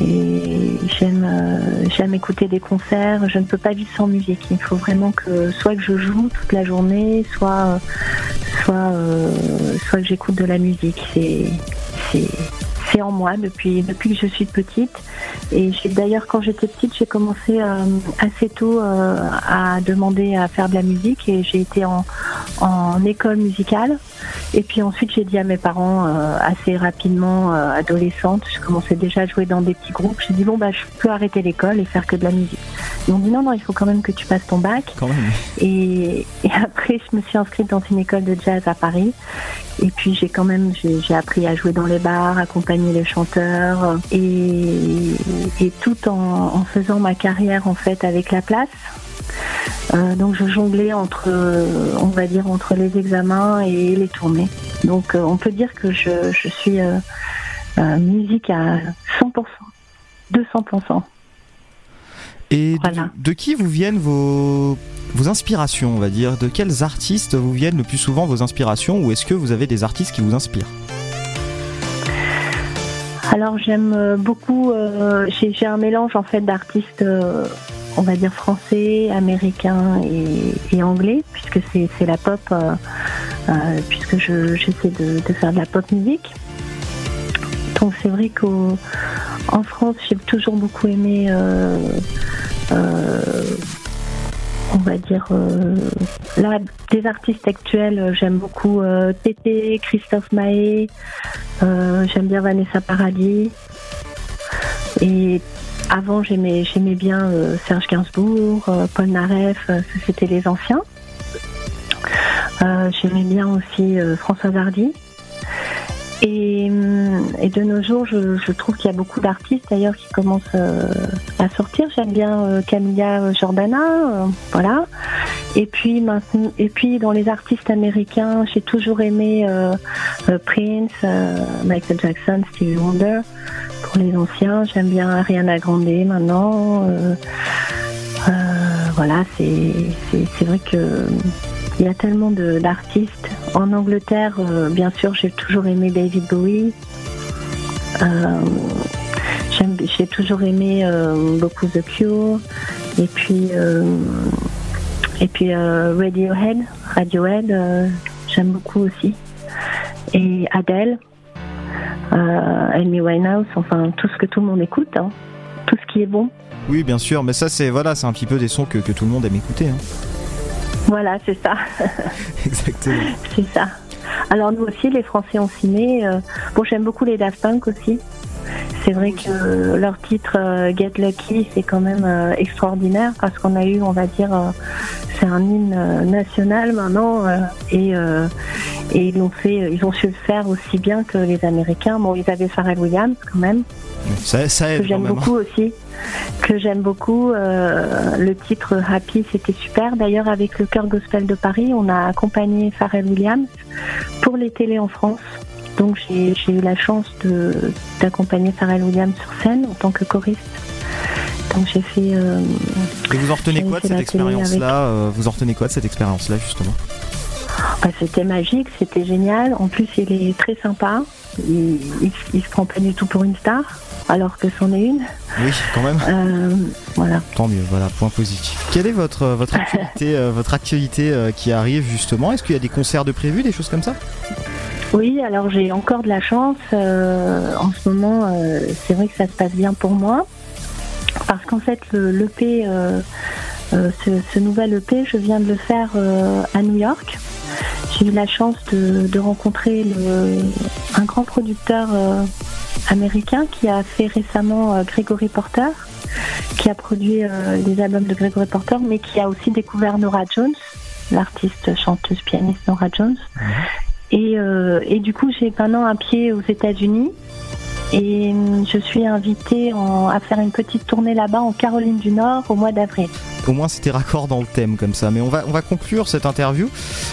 Et j'aime euh, j'aime écouter des concerts. Je ne peux pas vivre sans musique. Il faut vraiment que soit que je joue toute la journée, soit soit euh, soit que j'écoute de la musique. C'est c'est en moi depuis depuis que je suis petite. Et d'ailleurs quand j'étais petite, j'ai commencé euh, assez tôt euh, à demander à faire de la musique et j'ai été en en école musicale. Et puis ensuite, j'ai dit à mes parents euh, assez rapidement, adolescente, je commençais déjà à jouer dans des petits groupes. J'ai dit bon bah je peux arrêter l'école et faire que de la musique. Ils m'ont dit non non, il faut quand même que tu passes ton bac. Quand même. Et, et après, je me suis inscrite dans une école de jazz à Paris. Et puis j'ai quand même j'ai j'ai appris à jouer dans les bars, accompagner les chanteurs et, et tout en, en faisant ma carrière en fait avec la place. Euh, donc je jonglais entre, euh, on va dire, entre les examens et les tournées. Donc euh, on peut dire que je, je suis euh, euh, musique à 100%, 200%. Et de, de qui vous viennent vos, vos inspirations, on va dire? De quels artistes vous viennent le plus souvent vos inspirations Ou est-ce que vous avez des artistes qui vous inspirent? Alors j'aime euh, beaucoup, euh, j'ai un mélange en fait d'artistes, euh, on va dire français, américains et, anglais, puisque c'est la pop, puisque je- j'essaie de, de faire de la pop musique. Donc c'est vrai qu'en France, j'ai toujours beaucoup aimé, on va dire, euh, là, des artistes actuels, euh, j'aime beaucoup euh, Tété, Christophe Maé, euh, j'aime bien Vanessa Paradis. Et avant, j'aimais, j'aimais bien euh, Serge Gainsbourg, Paul Naref, c'était les anciens. J'aimais bien aussi Françoise Hardy. Et, hum, et de nos jours, je, trouve qu'il y a beaucoup d'artistes d'ailleurs qui commencent euh, à sortir. J'aime bien euh, Camilla Jordana, euh, voilà. Et puis maintenant, et puis dans les artistes américains, j'ai toujours aimé Prince, Michael Jackson, Stevie Wonder. Pour les anciens, j'aime bien Ariana Grande maintenant. voilà, c'est vrai que Il y a tellement d'artistes. En Angleterre, euh, bien sûr, j'ai toujours aimé David Bowie. Euh, j'ai toujours aimé euh, beaucoup The Cure. Et puis, et puis Radiohead. Radiohead, j'aime beaucoup aussi. Et Adele, Amy Winehouse, enfin tout ce que tout le monde écoute, hein. tout ce qui est bon. Oui, bien sûr, mais ça, c'est voilà, c'est un petit peu des sons que, que tout le monde aime écouter. hein. Voilà, c'est ça. Exactement. c'est ça. Alors nous aussi, les Français ont signé. euh, bon, j'aime beaucoup les Daft Punk aussi. C'est vrai que leur titre euh, Get Lucky, c'est quand même euh, extraordinaire parce qu'on a eu, on va dire, c'est un hymne national maintenant et, et ils l'ont fait, ils ont su le faire aussi bien que les Américains. Bon, ils avaient Pharrell Williams quand même Ça, ça aide j'aime beaucoup aussi. Que j'aime beaucoup. euh, le titre Happy, c'était super. D'ailleurs, avec le Chœur Gospel de Paris, on a accompagné Pharrell Williams pour les télés en France. Donc, j'ai eu la chance d'accompagner Pharrell Williams sur scène en tant que choriste. Donc, j'ai fait. euh, Et vous en retenez quoi de cette avec- expérience-là euh, Vous en retenez quoi de cette expérience-là, justement? Bah, c'était magique, c'était génial. En plus, il est très sympa. Il, il, il se prend pas du tout pour une star, alors que c'en est une. Oui, quand même. Euh, voilà. Tant mieux, voilà, point positif. Quelle est votre, votre actualité, euh, votre actualité euh, qui arrive justement? Est-ce qu'il y a des concerts de prévus, des choses comme ça? Oui, alors j'ai encore de la chance. euh, en ce moment, euh, c'est vrai que ça se passe bien pour moi. Parce qu'en fait, le l'EP, euh, ce, ce nouvel EP, je viens de le faire à New York. J'ai eu la chance de, de rencontrer le, un grand producteur euh, américain qui a fait récemment euh, Gregory Porter, qui a produit euh, les albums de Gregory Porter, mais qui a aussi découvert Nora Jones, l'artiste, chanteuse, pianiste Nora Jones. Et, euh, et du coup, j'ai maintenant un pied aux États-Unis. Et je suis invitée en- à faire une petite tournée là-bas en Caroline du Nord au mois d'avril. Au moins c'était raccord dans le thème comme ça. Mais on va, on va conclure cette interview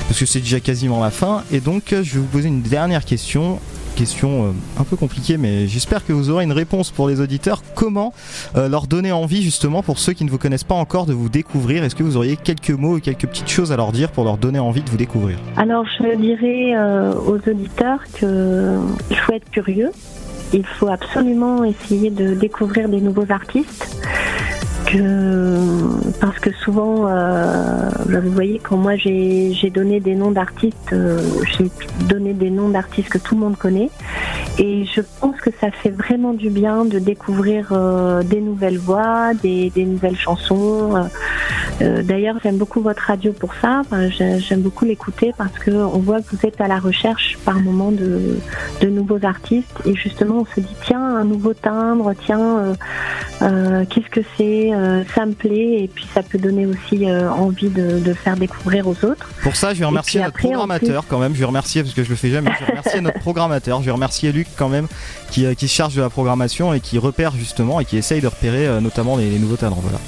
parce que c'est déjà quasiment la fin. Et donc je vais vous poser une dernière question. Question euh, un peu compliquée, mais j'espère que vous aurez une réponse pour les auditeurs. Comment euh, leur donner envie justement pour ceux qui ne vous connaissent pas encore de vous découvrir? Est-ce que vous auriez quelques mots ou quelques petites choses à leur dire pour leur donner envie de vous découvrir? Alors, je dirais euh, aux auditeurs qu'il faut être curieux. Il faut absolument essayer de découvrir des nouveaux artistes. Que, parce que souvent, euh, bah, vous voyez, quand moi j'ai donné des noms d'artistes, euh, j'ai donné des noms d'artistes que tout le monde connaît. Et je pense que ça fait vraiment du bien de découvrir euh, des nouvelles voix, des, nouvelles chansons. D'ailleurs, j'aime beaucoup votre radio pour ça. J'aime beaucoup l'écouter parce que on voit que vous êtes à la recherche par moment de, nouveaux artistes. Et justement, on se dit tiens, un nouveau timbre, tiens, qu'est-ce que c'est Euh, Ça me plaît. Et puis, ça peut donner aussi euh, envie de, faire découvrir aux autres. Pour ça, je vais remercier notre après, programmateur quand même. Je vais remercier parce que je le fais jamais. Je vais remercier notre programmateur. Je vais remercier Luc quand même qui, euh, qui se charge de la programmation et qui repère justement et qui essaye de repérer notamment les, les nouveaux talents. Voilà.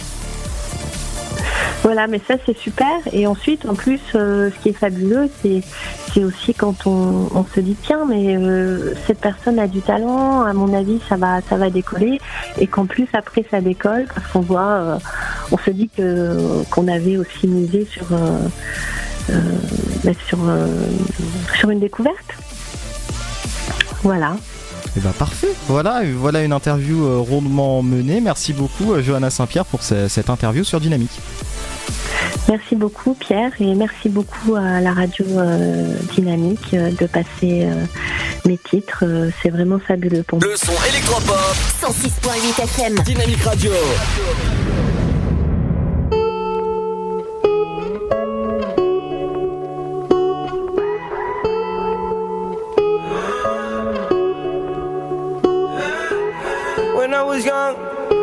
Voilà, mais ça c'est super. Et ensuite, en plus, euh, ce qui est fabuleux, c'est aussi quand on, se dit tiens, mais euh, cette personne a du talent. À mon avis, ça va ça va décoller. Et qu'en plus après ça décolle parce qu'on voit, euh, on se dit que qu'on avait aussi misé sur bah, une découverte. Voilà. Et bah parfait. Voilà, voilà une interview rondement menée. Merci beaucoup Johanna Saint-Pierre pour ce- cette interview sur Dynamique. Merci beaucoup Pierre et merci beaucoup à la radio euh, Dynamique euh, de passer euh, mes titres. Euh, c'est vraiment fabuleux pour moi. Le son électropop. 106.8 FM. Dynamique Radio. When I was young,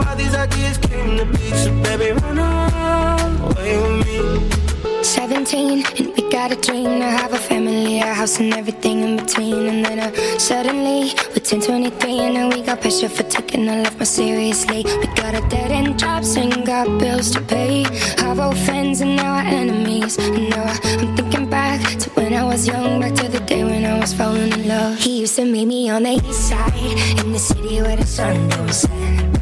how these ideas came to be. So baby, run away with me. 17 and we got a dream to have a family, a house and everything in between. And then uh, suddenly we're 10, 23 and we got pressure for taking our life more seriously. We got a dead end jobs and got bills to pay. Have old friends and now our enemies. And now I- I'm thinking back to when I was young, back to the day when I was falling in love. He used to meet me on the east side in the city where the sun don't set.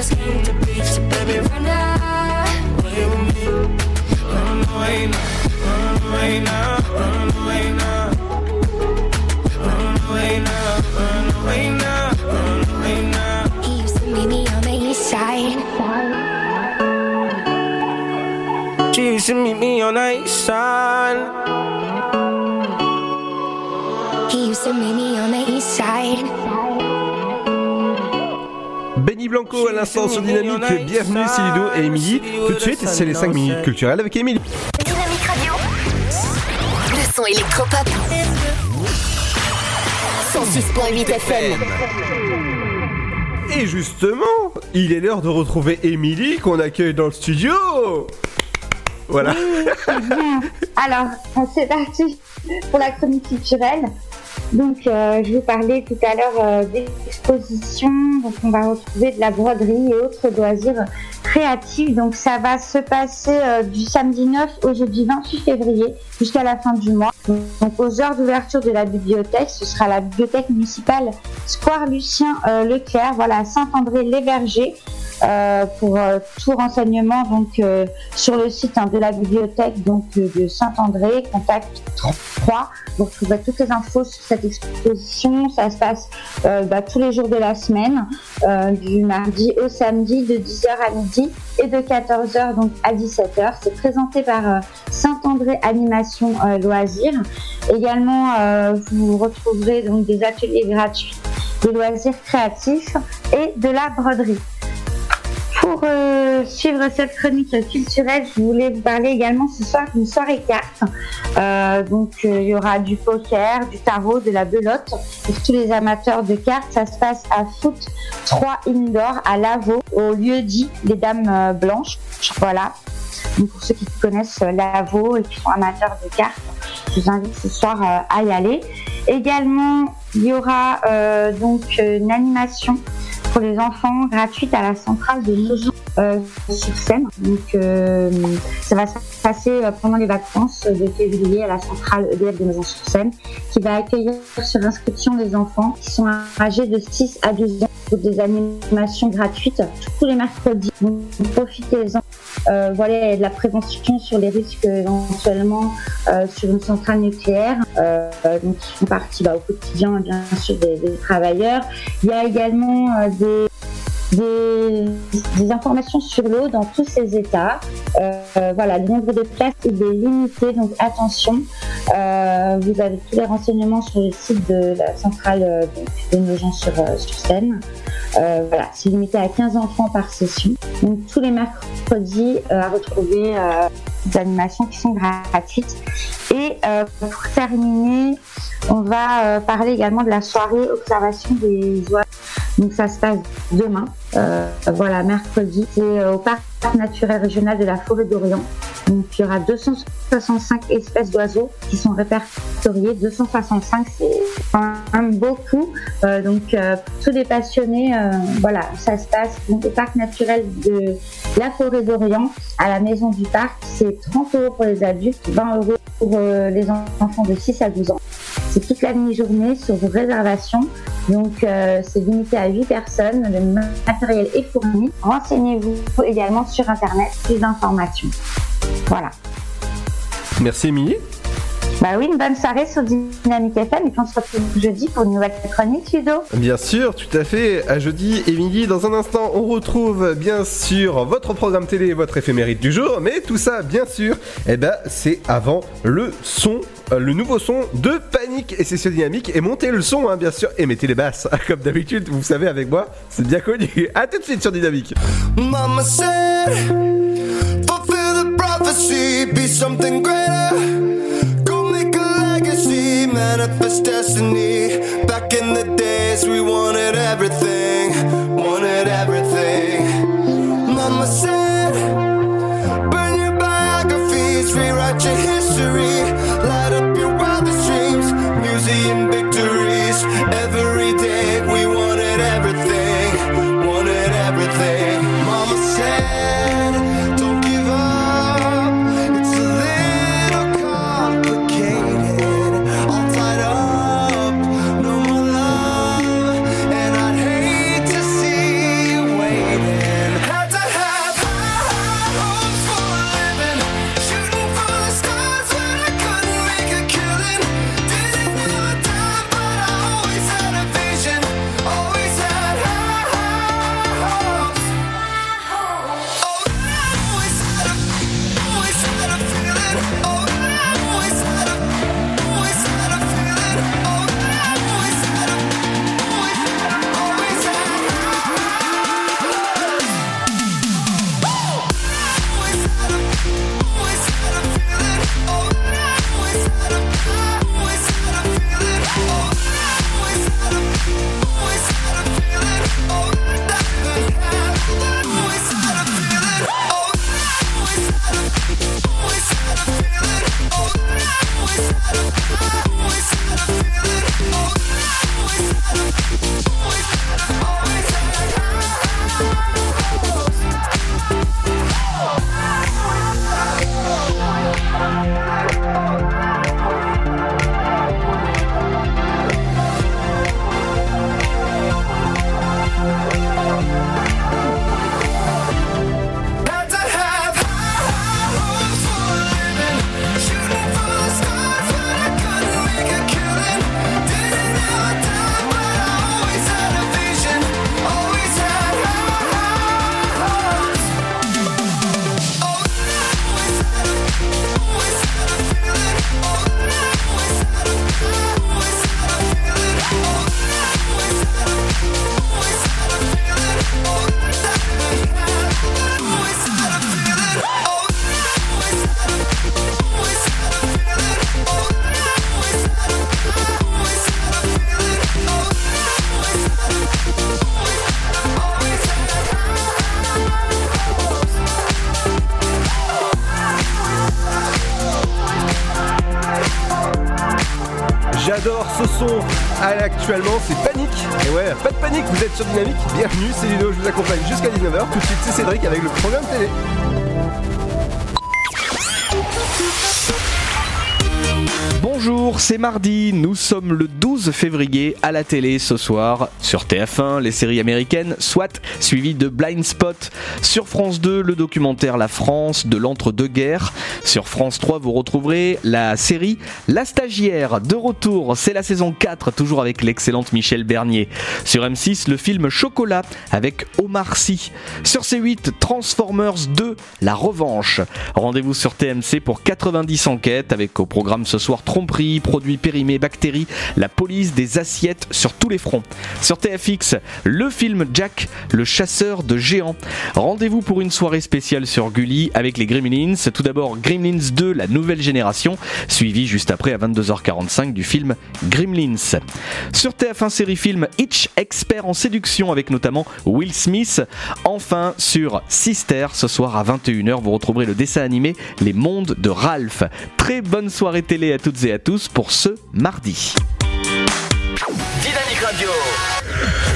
ideas came to be. So baby, run away with me. Run away now, run away now, run away now. Run away now, run away now, run away now. He used to meet me on the east side. She used to meet me on the east side. He used to meet me on the Blanco à l'instant sur Dynamique. Bienvenue, c'est Ludo et Émilie. Tout de suite, c'est les 5 minutes culturelles avec Émilie. Dynamique Radio. Le son électropop. 106.8 FM. Et justement, il est l'heure de retrouver Émilie qu'on accueille dans le studio. Voilà. Bien. Alors, c'est parti pour la chronique culturelle. Donc, euh, je vous parlais tout à l'heure euh, d'exposition. Donc, on va retrouver de la broderie et autres loisirs créatifs. Donc, ça va se passer euh, du samedi 9 au jeudi 28 février jusqu'à la fin du mois. Donc, aux heures d'ouverture de la bibliothèque, ce sera la bibliothèque municipale Square Lucien euh, Leclerc, voilà, Saint-André-les-Vergers. Euh, pour euh, tout renseignement donc sur le site hein, de la bibliothèque donc de Saint-André, contact 3. Vous retrouverez toutes les infos sur cette exposition. Ça se passe bah, tous les jours de la semaine, du mardi au samedi de 10h à midi et de 14h donc à 17h. C'est présenté par Saint-André Animation euh, Également, euh, vous retrouverez donc des ateliers gratuits, des loisirs créatifs et de la broderie. Pour euh, suivre cette chronique culturelle, je voulais vous parler également ce soir d'une soirée carte. Euh, donc il y aura du poker, du tarot, de la belote. Pour tous les amateurs de cartes, ça se passe à Foot 3 Indoor à Lavaux, au lieu dit les Dames Blanches. Voilà. Donc pour ceux qui connaissent Lavaux et qui sont amateurs de cartes, je vous invite ce soir euh, à y aller. Également, il y aura euh, donc euh, une animation pour les enfants gratuite à la centrale de Nogent sur Seine. Donc euh, ça va se passer euh, pendant les vacances de février à la centrale EDF de Nogent sur Seine qui va accueillir sur inscription les enfants qui sont âgés de 6 à 12 ans pour des animations gratuites tous les mercredis. Donc profitez-en. Euh, voilà, de la prévention sur les risques éventuellement euh, sur une centrale nucléaire, euh, donc qui font partie bah, au quotidien bien sûr des, des travailleurs. Il y a également euh, des, des, informations sur l'eau dans tous ces états. Euh, voilà, le nombre de places est limité, donc attention. Euh, vous avez tous les renseignements sur le site de la centrale euh, de Nogent sur, euh, sur. Euh, voilà, c'est limité à 15 enfants par session. Donc tous les mercredis euh, à retrouver euh, des animations qui sont gratuites. Et euh, pour terminer, on va euh, parler également de la soirée observation des oiseaux. Donc ça se passe demain, euh, voilà, mercredi. C'est euh, au parc naturel régional de la forêt d'Orient. Donc il y aura 265 espèces d'oiseaux qui sont répertoriées. 265, c'est quand même beaucoup. Euh, donc pour tous les passionnés, voilà, ça se passe au parc naturel de la forêt d'Orient à la maison du parc. C'est 30 euros pour les adultes, 20 euros pour les enfants de 6 à 12 ans. C'est toute la demi-journée sur réservation. Donc, euh, c'est limité à 8 personnes. Le matériel est fourni. Renseignez-vous également sur Internet, plus d'informations. Voilà. Merci Émilie. Bah oui, une bonne soirée sur Dynamique FM et puis on se retrouve jeudi pour une nouvelle chronique, Ludo. Bien sûr, tout à fait. À jeudi, Émilie. Dans un instant, on retrouve bien sûr votre programme télé et votre éphémérite du jour. Mais tout ça, bien sûr, eh ben, c'est avant le son, euh, le nouveau son de Panique et Session Dynamique. Et montez le son, hein, bien sûr, et mettez les basses. Comme d'habitude, vous savez, avec moi, c'est bien connu. À tout de suite sur Dynamique. Mama said, fulfill the prophecy, be something greater. Manifest destiny. Back in the days, we wanted everything, wanted everything. Mama said, burn your biographies, rewrite your history, ce son. Actuellement, c'est Panique. Et ouais, pas de panique, vous êtes sur Dynamique. Bienvenue, c'est Ludo, je vous accompagne jusqu'à 19h. Tout de suite, c'est Cédric avec le programme télé. Bonjour, c'est mardi, nous sommes le 12 février à la télé ce soir. Sur TF1, les séries américaines, soit suivies de Blind Spot. Sur France 2, le documentaire La France de l'entre-deux-guerres. Sur France 3, vous retrouverez la série La stagiaire. De retour, c'est la saison 4, toujours avec l'excellente Michel Bernier. Sur M6, le film Chocolat avec Omar Sy. Sur C8, Transformers 2, La revanche. Rendez-vous sur TMC pour 90 enquêtes avec au programme ce soir tromperie, produits périmés, bactéries, la police des assiettes sur tous les fronts. Sur TFX, le film Jack, le chasseur de géants. Rendez-vous pour une soirée spéciale sur Gulli avec les Gremlins. Tout d'abord Gremlins 2, la nouvelle génération, suivi juste après à 22h45 du film Gremlins. Sur TF1 série film Hitch, expert en séduction avec notamment Will Smith. Enfin sur Sister, ce soir à 21h, vous retrouverez le dessin animé Les Mondes de Ralph. Très bonne soirée télé à toutes et à tous pour ce mardi. Dynamique Radio.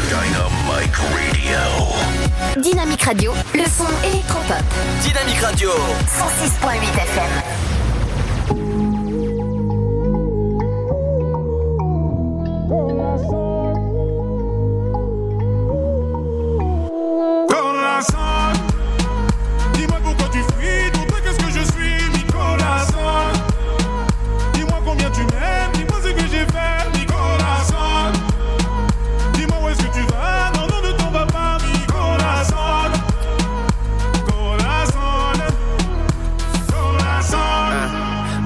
Dynamic Radio. Dynamique Radio, le son électropop. Radio. 106.8 FM.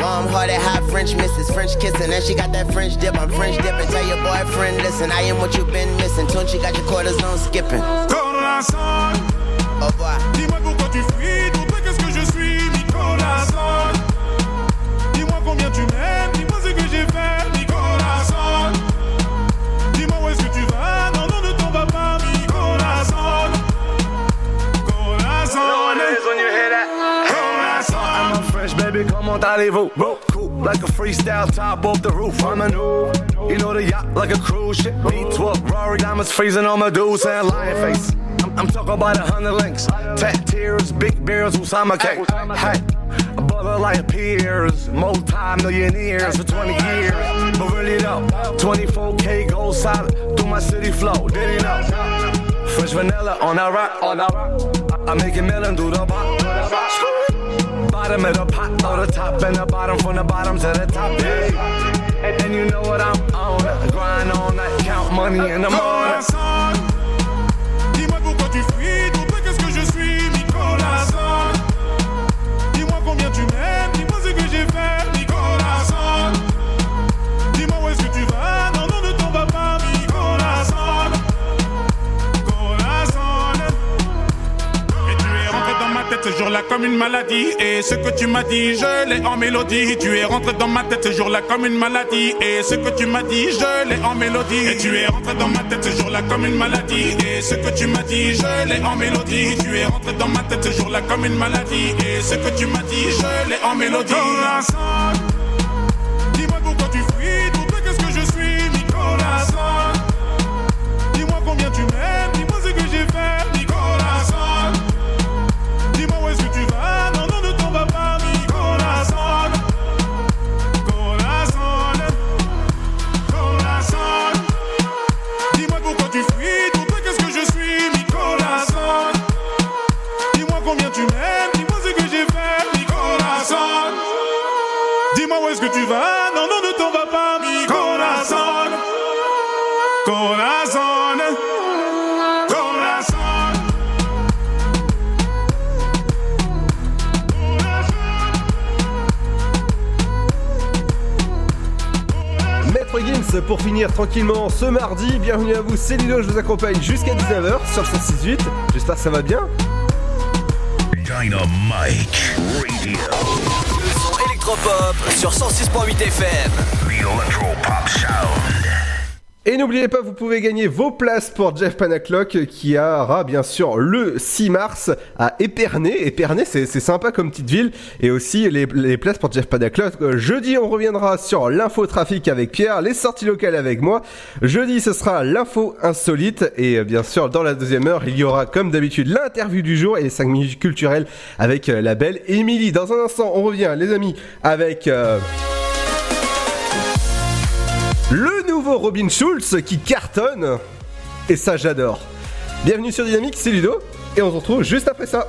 Warm hearted, hot French misses, French kissing. And she got that French dip. I'm French dipping. Tell your boyfriend, listen, I am what you've been missing. Tune, she got your cortisone skipping. Corazon, Au revoir. dis-moi pourquoi tu fuis, comment allez-vous? Bro, cool, like a freestyle top off the roof. I'm a new, you know the yacht like a cruise ship. V12, Rory diamonds freezing on my dudes and lion face. I'm, I'm talking about a hundred links, tat tears, big beers, Usama cake. Hey, a brother like peers, multi-millionaires for 20 years. But really though, 24K gold solid through my city flow. Did he know? Fresh vanilla on that rock, on that rock. I make it melon through the bottom. Bottom of the pot, throw the top and the bottom from the bottom to the top. Yeah. And, and you know what I'm on. Grind all night, count money in the morning. Jour-là comme une maladie. Et ce que tu m'as dit, je l'ai en mélodie. Tu es rentré dans ma tête ce jour-là comme une maladie. Et ce que tu m'as dit, je l'ai en mélodie. Et tu es rentré dans ma tête ce jour-là comme une maladie. Et ce que tu m'as dit, je l'ai en mélodie. Tu es rentré dans ma tête ce jour-là comme une maladie. Et ce que tu m'as dit, je l'ai en mélodie. Pour finir tranquillement ce mardi. Bienvenue à vous, c'est Ludo, je vous accompagne jusqu'à 19h sur le 168. J'espère que ça va bien. Dynamite Radio. Le son électropop sur 106.8 FM. The Electropop Sound. Et n'oubliez pas, vous pouvez gagner vos places pour Jeff Panaclock qui aura bien sûr le 6 mars à Épernay. Épernay, c'est sympa comme petite ville. Et aussi les, places pour Jeff Panaclock. Jeudi, on reviendra sur l'info trafic avec Pierre, les sorties locales avec moi. Jeudi, ce sera l'info insolite. Et euh, bien sûr, dans la deuxième heure, il y aura comme d'habitude l'interview du jour et les 5 minutes culturelles avec euh, la belle Émilie. Dans un instant, on revient, les amis, avec... euh, Robin Schulz qui cartonne. Et ça, j'adore. Bienvenue sur Dynamique, c'est Ludo. Et on se retrouve juste après ça.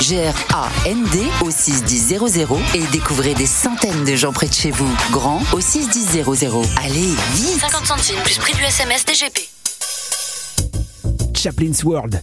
G-R-A-N-D au 61000 et découvrez des centaines de gens près de chez vous. Grand au 61000. Allez, vite 50 centimes plus prix du SMS DGP. Chaplin's World.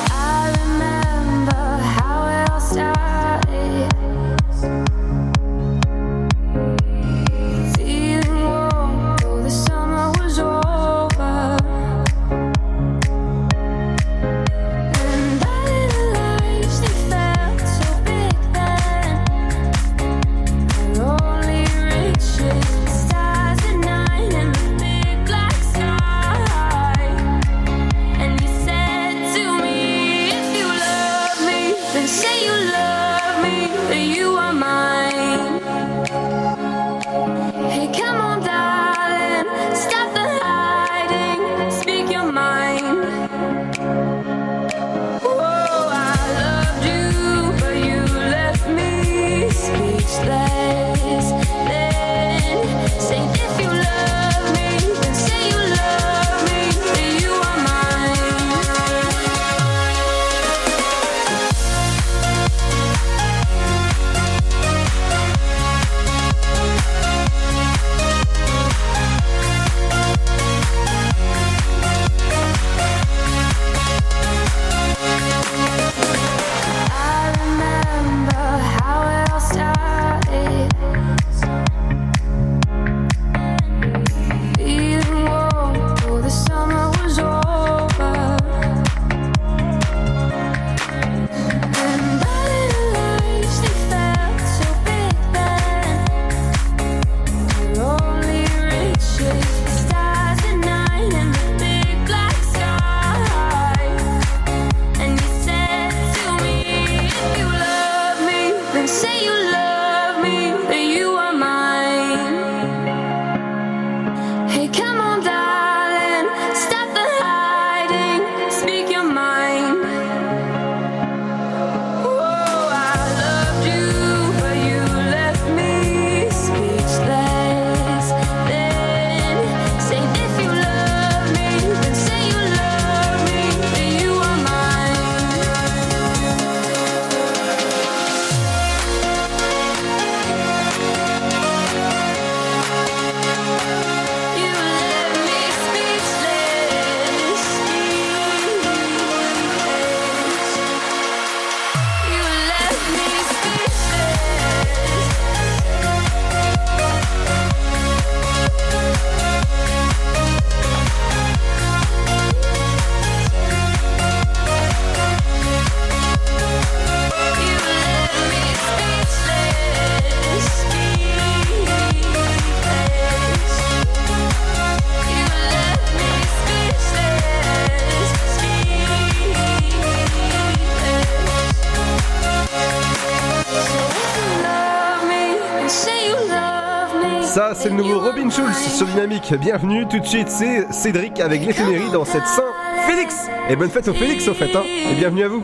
Bienvenue tout de suite, c'est Cédric avec l'éphémérie dans cette Saint-Félix. Et bonne fête au Félix au fait, hein. Et bienvenue à vous.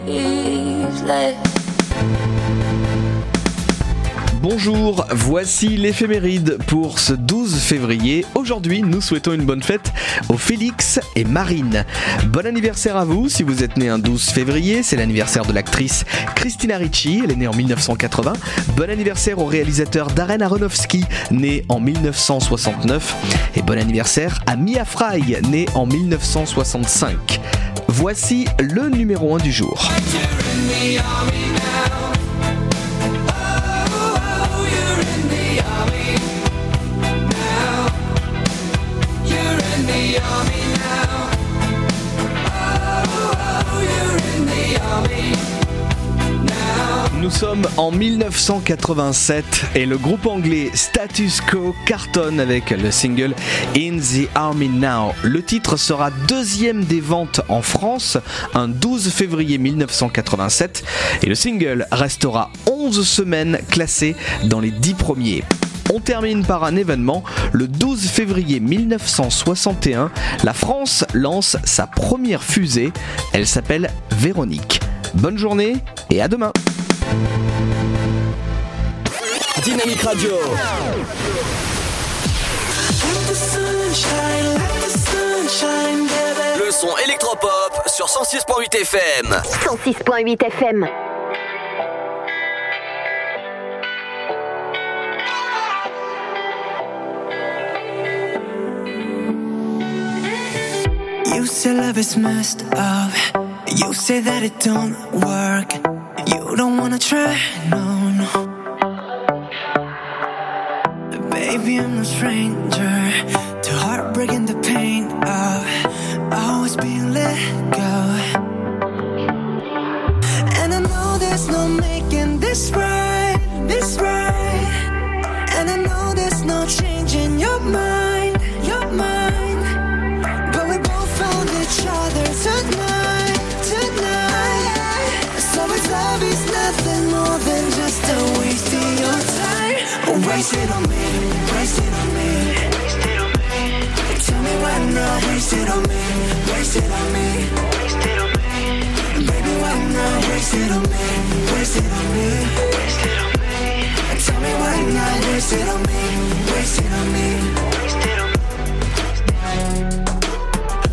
Bonjour, voici l'éphéméride pour ce 12 février. Aujourd'hui, nous souhaitons une bonne fête aux Félix et Marine. Bon anniversaire à vous si vous êtes né un 12 février, c'est l'anniversaire de l'actrice Christina Ricci, elle est née en 1980. Bon anniversaire au réalisateur Darren Aronofsky, né en 1969. Et bon anniversaire à Mia Fry, née en 1965. Voici le numéro 1 du jour. Nous sommes en 1987 et le groupe anglais Status Quo cartonne avec le single In the Army Now. Le titre sera deuxième des ventes en France un 12 février 1987 et le single restera 11 semaines classé dans les 10 premiers. On termine par un événement. Le 12 février 1961, la France lance sa première fusée. Elle s'appelle Véronique. Bonne journée et à demain. Dynamique Radio. Le son électropop sur 106.8 FM. 106.8 FM. You say love is messed up. You say that it don't work. You don't wanna try, no, no. Baby, I'm no stranger to heartbreak and the pain of always being let go. And I know there's no making this right, Waste it on me, waste it on me. Tell me why not, waste it on me, waste it on me. Baby, why not, waste it on me, waste it on me. Tell me why not, waste it on me, waste it on me.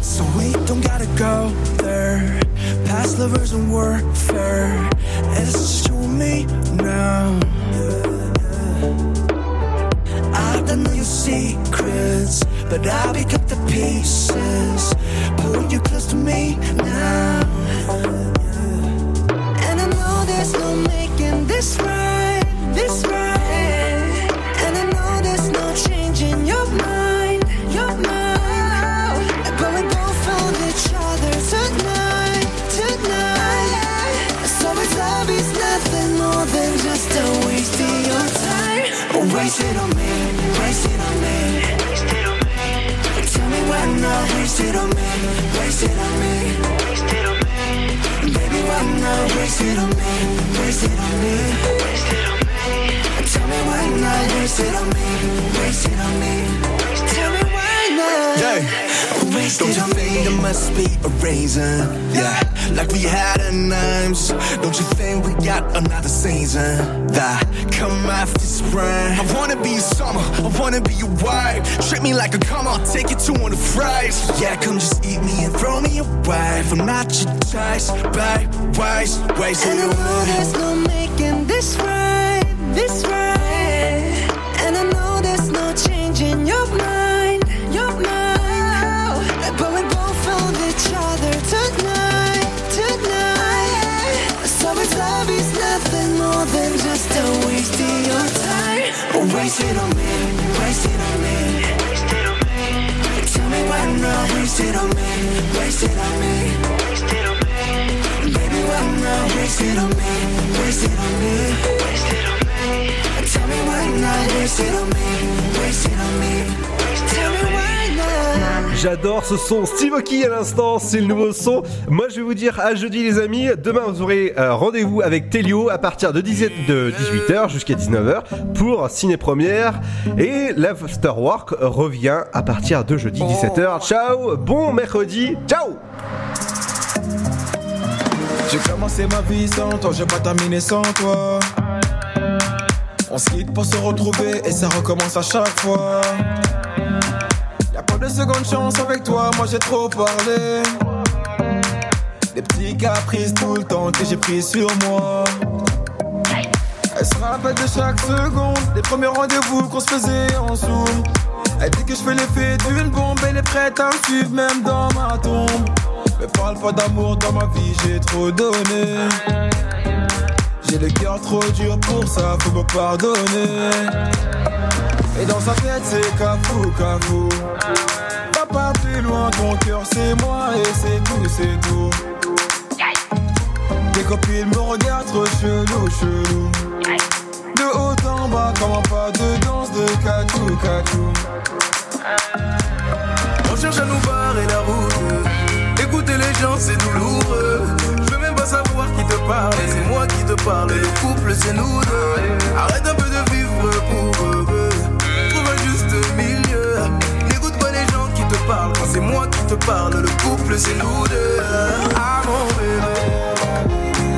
So we don't gotta go there. Past lovers and warfare. It's just you and me now. I know your secrets, but I'll pick up the pieces. Pull you close to me now. And I know there's no making this right, this right. And I know there's no changing your mind, your mind. But we both found each other tonight, tonight. So it's love is nothing more than just a waste of your time. Waste it on me, Tell me why not waste it on me, waste it on me. Baby, why not waste it on me, waste it on me. Tell me why not waste it on me, waste it on me. Tell me why not. Yeah. Don't you think there must be a reason? Yeah, like we had a names. Don't you think we got another season that come after spring? I wanna be summer, I wanna be your wife. Treat me like a come on, take you to one of the fries. Yeah, come just eat me and throw me away. I'm not your choice, babe. Waste, waste And it know away. there's no making J'adore ce son. Steve Aoki à l'instant, c'est le nouveau son. Moi, je vais vous dire à jeudi, les amis. Demain, vous aurez euh, rendez-vous avec Telio à partir de, 17 de 18h jusqu'à 19h pour Ciné Première. Et l'Afterwork revient à partir de jeudi 17h. Ciao, bon mercredi. Ciao J'ai commencé ma vie sans toi, j'ai pas terminé sans toi. On se quitte pour se retrouver et ça recommence à chaque fois. De seconde chance avec toi, moi j'ai trop parlé. Des petits caprices tout le temps que j'ai pris sur moi. Elle se rappelle de chaque seconde, des premiers rendez-vous qu'on se faisait en zoom. Elle dit que je fais l'effet d'une bombe, elle est prête à me suivre même dans ma tombe. Mais parle pas d'amour dans ma vie, j'ai trop donné. J'ai le cœur trop dur pour ça, faut me pardonner. Et dans sa tête, c'est cafou, cafou. Va pas plus loin, ton cœur c'est moi et c'est tout, c'est tout. Tes copines me regardent chelou, chelou. De haut en bas, comment pas de danse de catou, catou. On cherche à nous barrer la route. Écouter les gens, c'est douloureux. Je veux même pas savoir qui te parle. C'est moi qui te parle. Le couple, c'est nous deux. Arrête un peu de vivre pour eux. Quand c'est moi qui te parle, le couple, c'est nous deux. Ah mon bébé.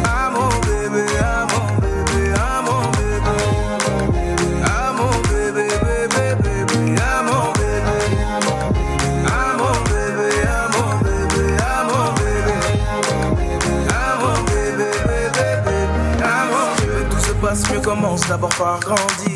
Ah mon bébé. Ah mon bébé. Ah mon bébé. Ah mon bébé, bébé, bébé. Ah mon bébé. Ah mon bébé, mon bébé, mon bébé. Mon bébé, bébé, bébé. Mon bébé. Tout se passe mieux, commence d'abord par grandir.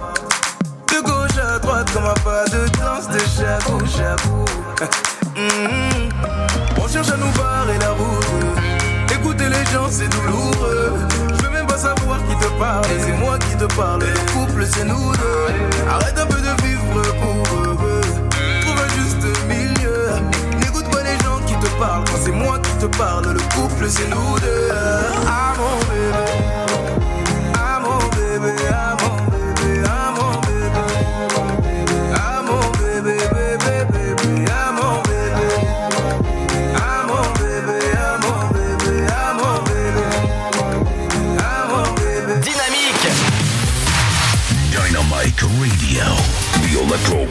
Droite, comme un pas de danse de chabou, chabou. On cherche à nous barrer la route. Écouter les gens, c'est douloureux. Je veux même pas savoir qui te parle. C'est moi qui te parle. Le couple, c'est nous deux. Arrête un peu de vivre pour eux. Trouve un juste milieu. N'écoute pas les gens qui te parlent. C'est moi qui te parle, le couple, c'est nous deux. Ah mon. Electro